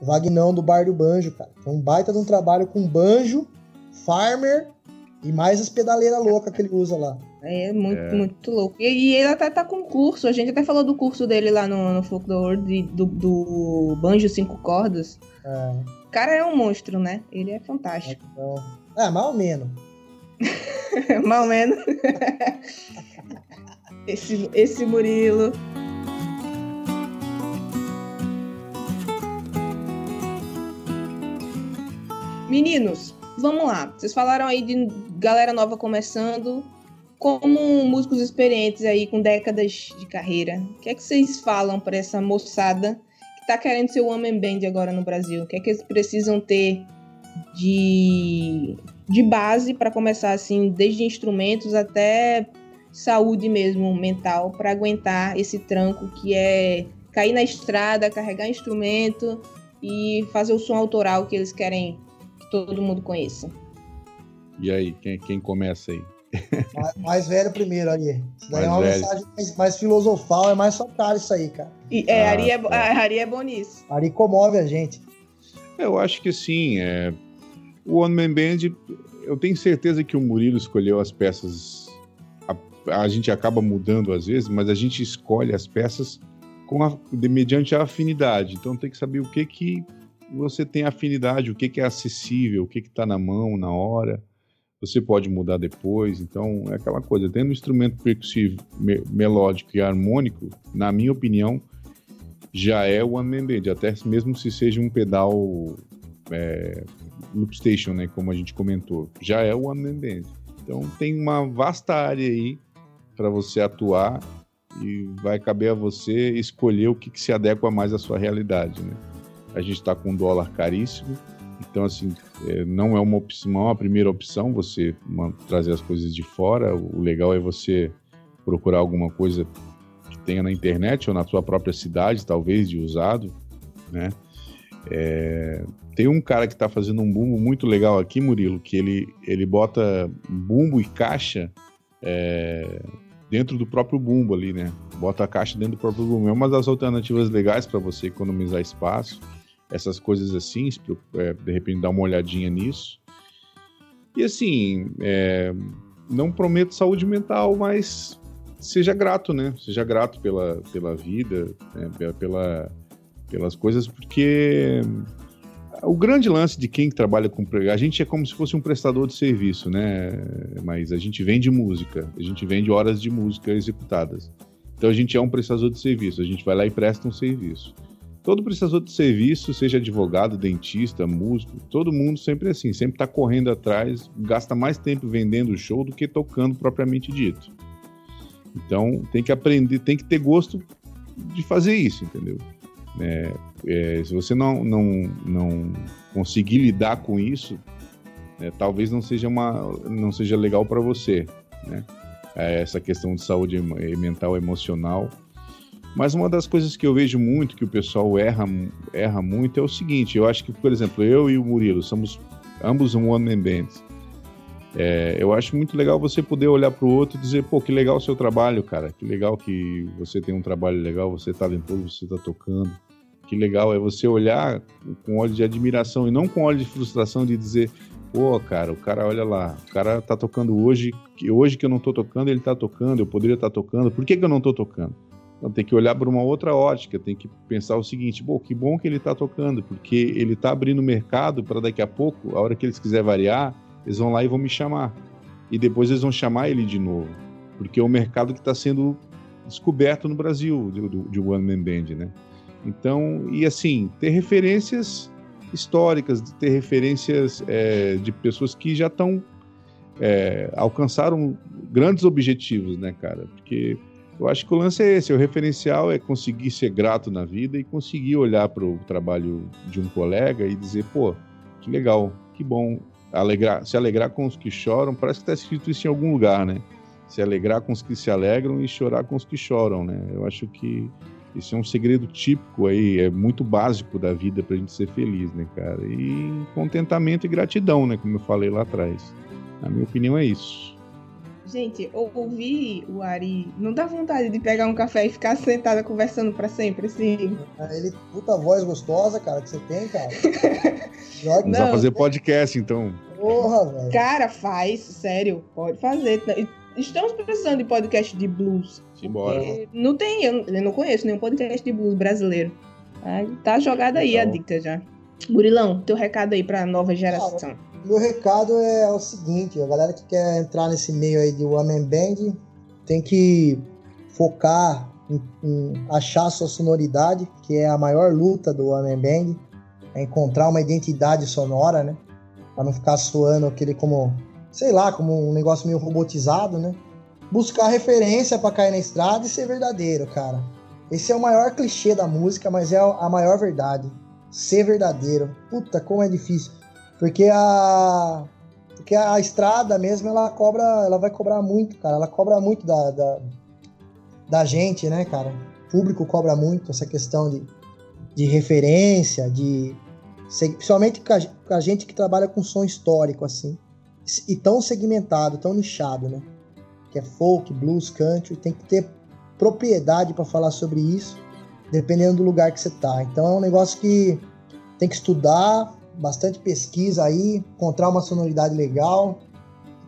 O Vagnão do Bar do Banjo, cara. Foi um baita de um trabalho com banjo, farmer e mais as pedaleiras loucas que ele usa lá. É muito, é. muito louco. E, e, ele até tá com curso. A gente até falou do curso dele lá no, no Folk World do, do Banjo Cinco Cordas. É. O cara é um monstro, né? Ele é fantástico. Então, é, ou menos. Mal menos. *laughs* *laughs* esse, esse Murilo. Meninos, vamos lá. Vocês falaram aí de galera nova começando. Como músicos experientes aí com décadas de carreira, o que é que vocês falam para essa moçada que tá querendo ser o Homem Band agora no Brasil? O que é que eles precisam ter de de base para começar assim, desde instrumentos até saúde mesmo mental para aguentar esse tranco que é cair na estrada, carregar instrumento e fazer o som autoral que eles querem que todo mundo conheça. E aí, quem, quem começa aí? mais, mais, velho primeiro, Ari. Isso daí mais é uma velho. mensagem mais, mais, filosofal, é mais cara isso aí, cara. E, é, ah, Ari, é, tá. Ari é bom nisso. Ari comove a gente. Eu acho que sim. É, o One Man Band, eu tenho certeza que o Murilo escolheu as peças. A, a gente acaba mudando às vezes, mas a gente escolhe as peças com a, de, mediante a afinidade. Então tem que saber o que que você tem afinidade, o que que é acessível, o que está na mão na hora. Você pode mudar depois. Então é aquela coisa. Tendo um instrumento percussivo, me, melódico e harmônico, na minha opinião, já é o One Man Band, até mesmo se seja um pedal é, Loop Station, né, como a gente comentou, já é o One Man Band. Então tem uma vasta área aí para você atuar e vai caber a você escolher o que, que se adequa mais à sua realidade, né? A gente está com um dólar caríssimo, então assim é, não é uma opção, não é a primeira opção você trazer as coisas de fora. O legal é você procurar alguma coisa que tenha na internet ou na sua própria cidade, talvez, de usado, né? É, tem um cara que está fazendo um bumbo muito legal aqui, Murilo, que ele, ele bota bumbo e caixa é, dentro do próprio bumbo ali, né? Bota a caixa dentro do próprio bumbo. É uma das alternativas legais para você economizar espaço. Essas coisas assim, é, de repente dar uma olhadinha nisso. E assim, é, não prometo saúde mental, mas seja grato, né? Seja grato pela, pela vida, né? pela, pelas coisas, porque o grande lance de quem trabalha com a gente é como se fosse um prestador de serviço, né? Mas a gente vende música, a gente vende horas de música executadas. Então a gente é um prestador de serviço, a gente vai lá e presta um serviço. Todo prestador de serviço, seja advogado, dentista, músico, todo mundo sempre é assim, sempre está correndo atrás, gasta mais tempo vendendo o show do que tocando propriamente dito. Então tem que aprender, tem que ter gosto de fazer isso, entendeu? É, é, se você não, não, não conseguir lidar com isso, é, talvez não seja, uma, não seja legal para você, né? É, essa questão de saúde mental, emocional. Mas uma das coisas que eu vejo muito, que o pessoal erra, erra muito, é o seguinte: eu acho que, por exemplo, eu e o Murilo somos ambos um one-man band. É, eu acho muito legal você poder olhar para o outro e dizer, pô, que legal o seu trabalho, cara. Que legal que você tem um trabalho legal, você é talentoso, você está tocando que legal é você olhar com olhos de admiração e não com olhos de frustração de dizer, pô, cara, o cara olha lá, o cara tá tocando hoje, que hoje que eu não tô tocando, ele tá tocando, eu poderia estar tá tocando, por que, que eu não tô tocando? Então tem que olhar para uma outra ótica, tem que pensar o seguinte, pô, que bom que ele tá tocando, porque ele tá abrindo mercado para daqui a pouco, a hora que eles quiser variar, eles vão lá e vão me chamar. E depois eles vão chamar ele de novo, porque é o mercado que está sendo descoberto no Brasil de, de One Man Band, né? Então, e assim, ter referências históricas, ter referências é, de pessoas que já estão é, alcançaram grandes objetivos, né, cara? Porque eu acho que o lance é esse, o referencial é conseguir ser grato na vida e conseguir olhar para o trabalho de um colega e dizer, pô, que legal, que bom, alegrar, se alegrar com os que choram, parece que está escrito isso em algum lugar, né? Se alegrar com os que se alegram e chorar com os que choram, né? Eu acho que isso é um segredo típico aí, é muito básico da vida pra gente ser feliz, né, cara? E contentamento e gratidão, né, como eu falei lá atrás. Na minha opinião é isso. Gente, ouvir o Ari não dá vontade de pegar um café e ficar sentada conversando para sempre, assim. Ele, puta voz gostosa, cara, que você tem, cara. *laughs* Vamos não, fazer podcast, então. Porra, velho. Cara, faz, sério, pode fazer estamos precisando de podcast de blues. Simbora. Não tem, eu, não conheço nenhum podcast de blues brasileiro. Tá jogada aí então... a dica já. Burilão, teu recado aí pra nova geração. Meu recado é o seguinte, a galera que quer entrar nesse meio aí de One Man Band tem que focar em, em achar sua sonoridade, que é a maior luta do One Man Band, é encontrar uma identidade sonora, né? Pra não ficar soando aquele como sei lá, como um negócio meio robotizado, né? Buscar referência para cair na estrada e ser verdadeiro, cara. Esse é o maior clichê da música, mas é a maior verdade. Ser verdadeiro. Puta, como é difícil. Porque a porque a estrada mesmo ela cobra, ela vai cobrar muito, cara. Ela cobra muito da, da, da gente, né, cara? O público cobra muito essa questão de, de referência, de principalmente com a gente que trabalha com som histórico assim e tão segmentado, tão nichado, né? Que é folk, blues, country, tem que ter propriedade para falar sobre isso, dependendo do lugar que você tá. Então é um negócio que tem que estudar, bastante pesquisa aí, encontrar uma sonoridade legal,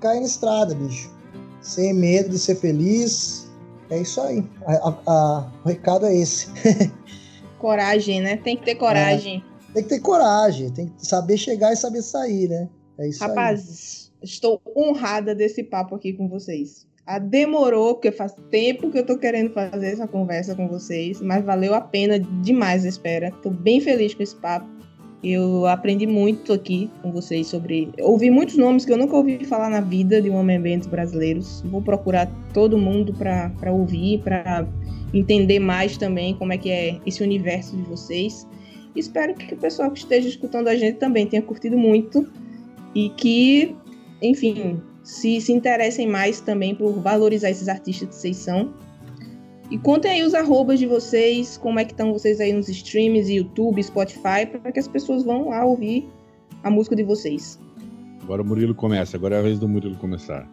cair na estrada, bicho. Sem medo de ser feliz. É isso aí. A, a, a, o recado é esse. *laughs* coragem, né? Tem que ter coragem. É, tem que ter coragem, tem que saber chegar e saber sair, né? É isso Rapazes, aí. Estou honrada desse papo aqui com vocês. Ah, demorou, porque faz tempo que eu tô querendo fazer essa conversa com vocês, mas valeu a pena demais a espera. Tô bem feliz com esse papo. Eu aprendi muito aqui com vocês sobre. Ouvi muitos nomes que eu nunca ouvi falar na vida de homem eventos brasileiros. Vou procurar todo mundo para ouvir, para entender mais também como é que é esse universo de vocês. Espero que o pessoal que esteja escutando a gente também tenha curtido muito e que enfim, se, se interessem mais também por valorizar esses artistas que vocês são. E contem aí os arrobas de vocês, como é que estão vocês aí nos streams, YouTube, Spotify, para que as pessoas vão lá ouvir a música de vocês. Agora o Murilo começa, agora é a vez do Murilo começar.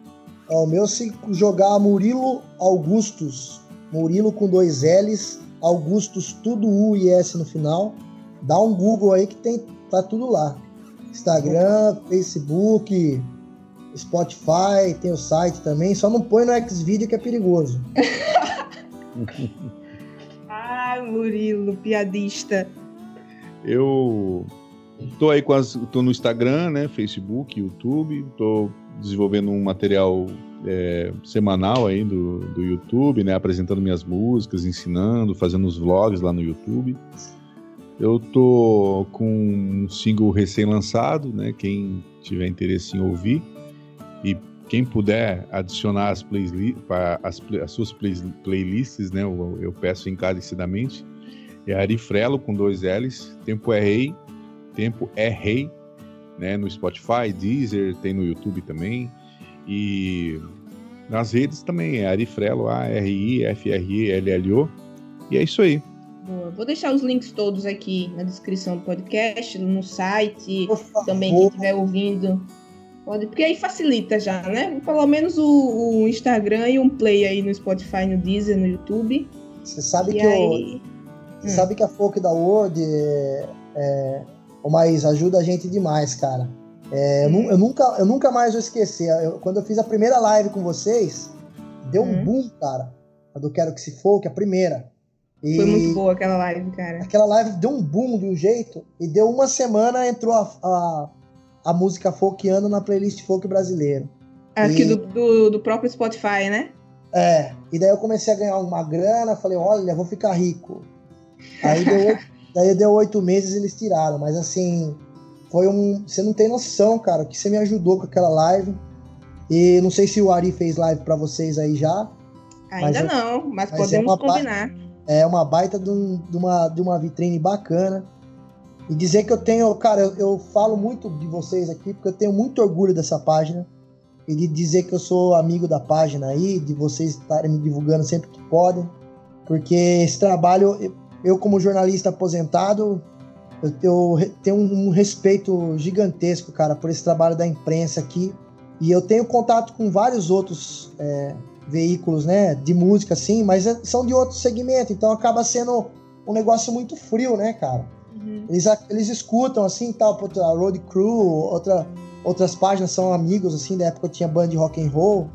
Ó, o meu se jogar Murilo Augustus, Murilo com dois L's, Augustus tudo U e S no final. Dá um Google aí que tem tá tudo lá. Instagram, Facebook, Spotify, tem o site também. Só não põe no Xvideo que é perigoso. *laughs* *laughs* ah, Murilo, piadista. Eu tô aí com as, tô no Instagram, né, Facebook, YouTube, tô desenvolvendo um material é, semanal aí do, do YouTube, né, apresentando minhas músicas, ensinando, fazendo os vlogs lá no YouTube. Eu tô com um single recém-lançado, né? Quem tiver interesse em ouvir e quem puder adicionar as, as, as suas play playlists, né? Eu, eu, peço encarecidamente. É Arifrelo com dois L's. Tempo é Rei. Tempo é Rei. Né? No Spotify, Deezer, tem no YouTube também. E nas redes também é Arifrelo, A-R-I-F-R-E-L-L-O. E é isso aí. Boa. Vou deixar os links todos aqui na descrição do podcast, no site, também quem estiver ouvindo. Pode, porque aí facilita já, né? Pelo menos o, o, Instagram e um play aí no Spotify, no Deezer, no YouTube. Você sabe e que aí... Você hum. sabe que a Folk da World é, é, o mais ajuda a gente demais, cara. É, hum. eu, eu, nunca, eu nunca mais vou esquecer. Eu, quando eu fiz a primeira live com vocês, deu um hum. boom, cara. Quando eu quero que se folk, a primeira. E Foi muito boa aquela live, cara. Aquela live deu um boom de um jeito, e deu uma semana entrou a, a, a música folkando na playlist folk brasileiro. Aqui e... do, do, do, próprio Spotify, né? É, e daí eu comecei a ganhar uma grana, falei, olha, vou ficar rico. Aí deu, *laughs* daí deu oito meses e eles tiraram, mas assim, foi um. Você não tem noção, cara, que você me ajudou com aquela live. E não sei se o Ari fez live para vocês aí já. Ainda mas não, mas, mas é podemos é combinar. É uma baita de, um, de, uma, de uma vitrine bacana. E dizer que eu tenho, cara, eu, eu, falo muito de vocês aqui, porque eu tenho muito orgulho dessa página. E de dizer que eu sou amigo da página aí, de vocês estarem me divulgando sempre que podem. Porque esse trabalho, eu como jornalista aposentado, eu, eu tenho um, respeito gigantesco, cara, por esse trabalho da imprensa aqui. E eu tenho contato com vários outros é, veículos, né, de música, assim, mas é, são de outro segmento, então acaba sendo um negócio muito frio, né, cara? Uhum. Eles, eles escutam, assim, tal, a Road Crew, outra, outras páginas são amigos, assim, da época eu tinha band de rock and roll,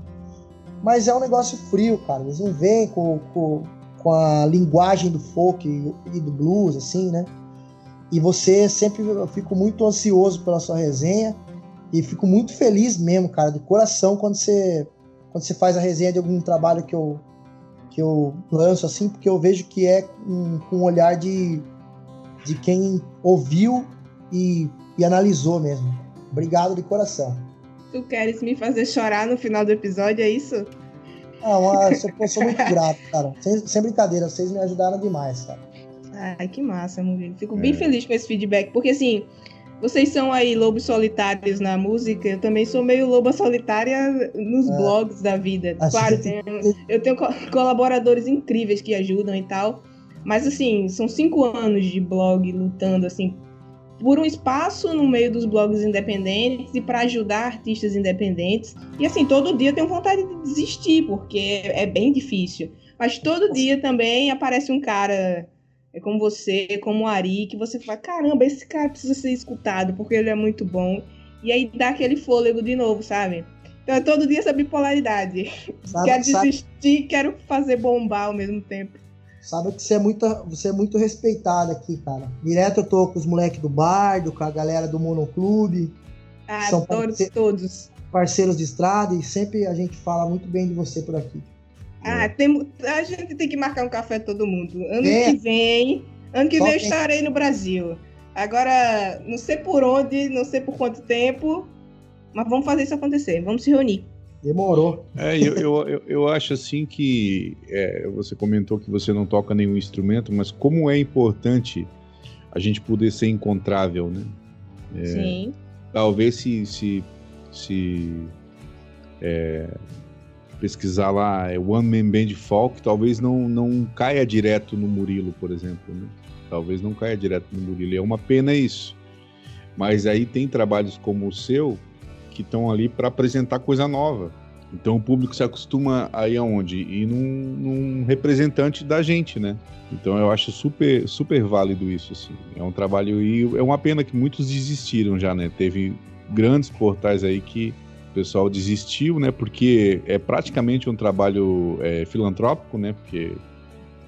mas é um negócio frio, cara, eles não vêm com, com, com a linguagem do folk e do blues, assim, né? E você sempre, eu fico muito ansioso pela sua resenha e fico muito feliz mesmo, cara, de coração, quando você quando você faz a resenha de algum trabalho que eu, que eu lanço, assim, porque eu vejo que é com um, um, olhar de, de quem ouviu e, e analisou mesmo. Obrigado de coração. Tu queres me fazer chorar no final do episódio, é isso? Não, eu sou, eu sou muito grato, cara. Sem, sem, brincadeira, vocês me ajudaram demais, cara. Ai, que massa, Murilo. Fico é. bem feliz com esse feedback, porque assim, vocês são aí lobos solitários na música, eu também sou meio loba solitária nos é. blogs da vida. Claro, tem, eu tenho colaboradores incríveis que ajudam e tal, mas assim, são cinco anos de blog lutando assim por um espaço no meio dos blogs independentes e para ajudar artistas independentes. E assim, todo dia eu tenho vontade de desistir, porque é bem difícil. Mas todo dia também aparece um cara é como você, como o Ari, que você fala, caramba, esse cara precisa ser escutado, porque ele é muito bom. E aí dá aquele fôlego de novo, sabe? Então é todo dia essa bipolaridade. Sabe, quero desistir, sabe... quero fazer bombar ao mesmo tempo. Sabe que você é muito, você é muito respeitado aqui, cara. Direto eu tô com os moleques do Bardo, com a galera do Monoclube. Ah, São todos, todos. Parceiros de estrada e sempre a gente fala muito bem de você por aqui. Ah, tem, a gente tem que marcar um café todo mundo. Ano é. que vem, ano que Só vem eu estarei no Brasil. Agora, não sei por onde, não sei por quanto tempo, mas vamos fazer isso acontecer. Vamos se reunir. Demorou. É, eu, eu, eu, eu acho assim que é, você comentou que você não toca nenhum instrumento, mas como é importante a gente poder ser encontrável, né? É, Sim. Talvez se, se, se é, pesquisar lá é One Man Band Folk, talvez não, não caia direto no Murilo, por exemplo. Né? Talvez não caia direto no Murilo. É uma pena isso. Mas aí tem trabalhos como o seu que estão ali para apresentar coisa nova. Então o público se acostuma aí aonde? E num, num, representante da gente, né? Então eu acho super, super válido isso, assim. É um trabalho e é uma pena que muitos desistiram já, né? Teve grandes portais aí que o pessoal desistiu, né? Porque é praticamente um trabalho é, filantrópico, né? Porque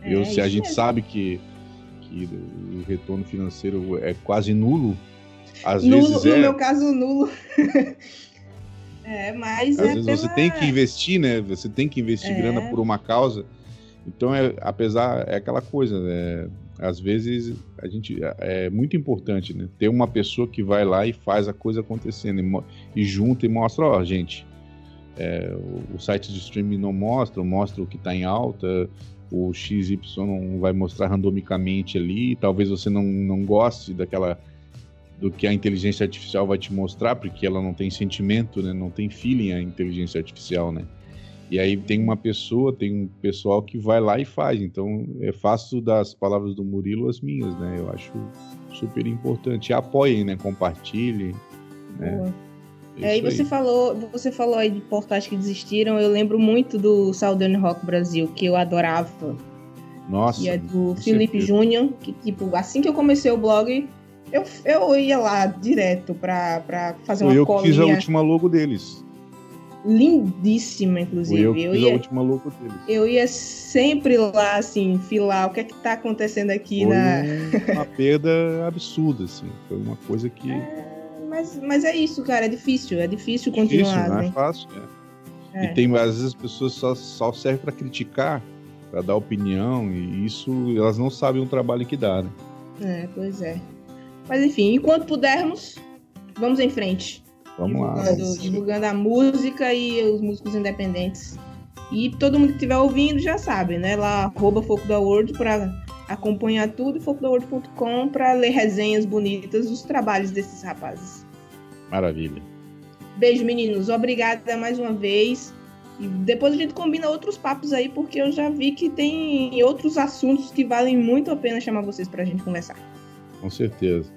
é, eu, se a gente mesmo. sabe que, que o retorno financeiro é quase nulo, às nulo, vezes no é... meu caso, nulo. *laughs* É, mas Às é vezes pela... você tem que investir, né? Você tem que investir é. grana por uma causa. Então, é, apesar, é aquela coisa, né? Às vezes a gente é, é muito importante, né? Ter uma pessoa que vai lá e faz a coisa acontecendo e, e junta e mostra, ó, gente, é, o, o site de streaming não mostra, mostra o que está em alta, o XY vai mostrar randomicamente ali, talvez você não, não goste daquela do que a inteligência artificial vai te mostrar, porque ela não tem sentimento, né? Não tem feeling a inteligência artificial, né? E aí tem uma pessoa, tem um pessoal que vai lá e faz. Então, é fácil das palavras do Murilo as minhas, né? Eu acho super importante. Apoiem, né? Compartilhem, né? É, é, e você aí. falou, você falou aí de portais que desistiram. Eu lembro muito do Southern Rock Brasil, que eu adorava. Nossa. Que é do Felipe Júnior, que tipo, assim que eu comecei o blog, eu, eu ia lá direto pra, pra fazer Foi uma eu colinha. Eu fiz a última logo deles. Lindíssima, inclusive. Foi eu eu fiz ia, a última logo deles. Eu ia sempre lá, assim, filar o que é que tá acontecendo aqui Foi na. uma *laughs* perda absurda, assim. Foi uma coisa que. É, mas, mas é isso, cara. É difícil. É difícil continuar. Difícil, não né? é fácil. É. É. E tem, às vezes, as pessoas só, só servem para criticar, para dar opinião, e isso elas não sabem o trabalho que dá, né? É, pois é. Mas enfim, enquanto pudermos, vamos em frente. Vamos divulgando, lá. Divulgando a música e os músicos independentes. E todo mundo que estiver ouvindo já sabe, né? Lá, arroba Foco da World para acompanhar tudo focodaworld.com para ler resenhas bonitas dos trabalhos desses rapazes. Maravilha. Beijo, meninos. Obrigada mais uma vez. E depois a gente combina outros papos aí, porque eu já vi que tem outros assuntos que valem muito a pena chamar vocês para a gente conversar. Com certeza.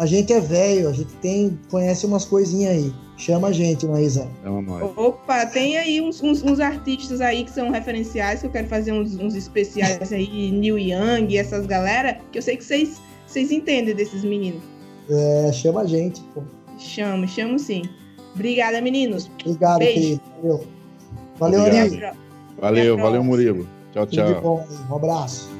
A gente é velho, a gente tem, conhece umas coisinhas aí. Chama a gente, Maísa. Chama nós. Opa, tem aí uns, uns, uns, artistas aí que são referenciais, que eu quero fazer uns, uns especiais aí, Neil Young e essas galera, que eu sei que vocês, vocês entendem desses meninos. É, chama a gente, pô. Chamo, chamo sim. Obrigada, meninos. Obrigado, Beijo. querido. Valeu. Valeu, Ari. Valeu, valeu, Murilo. Tchau, tchau. Bom, um abraço.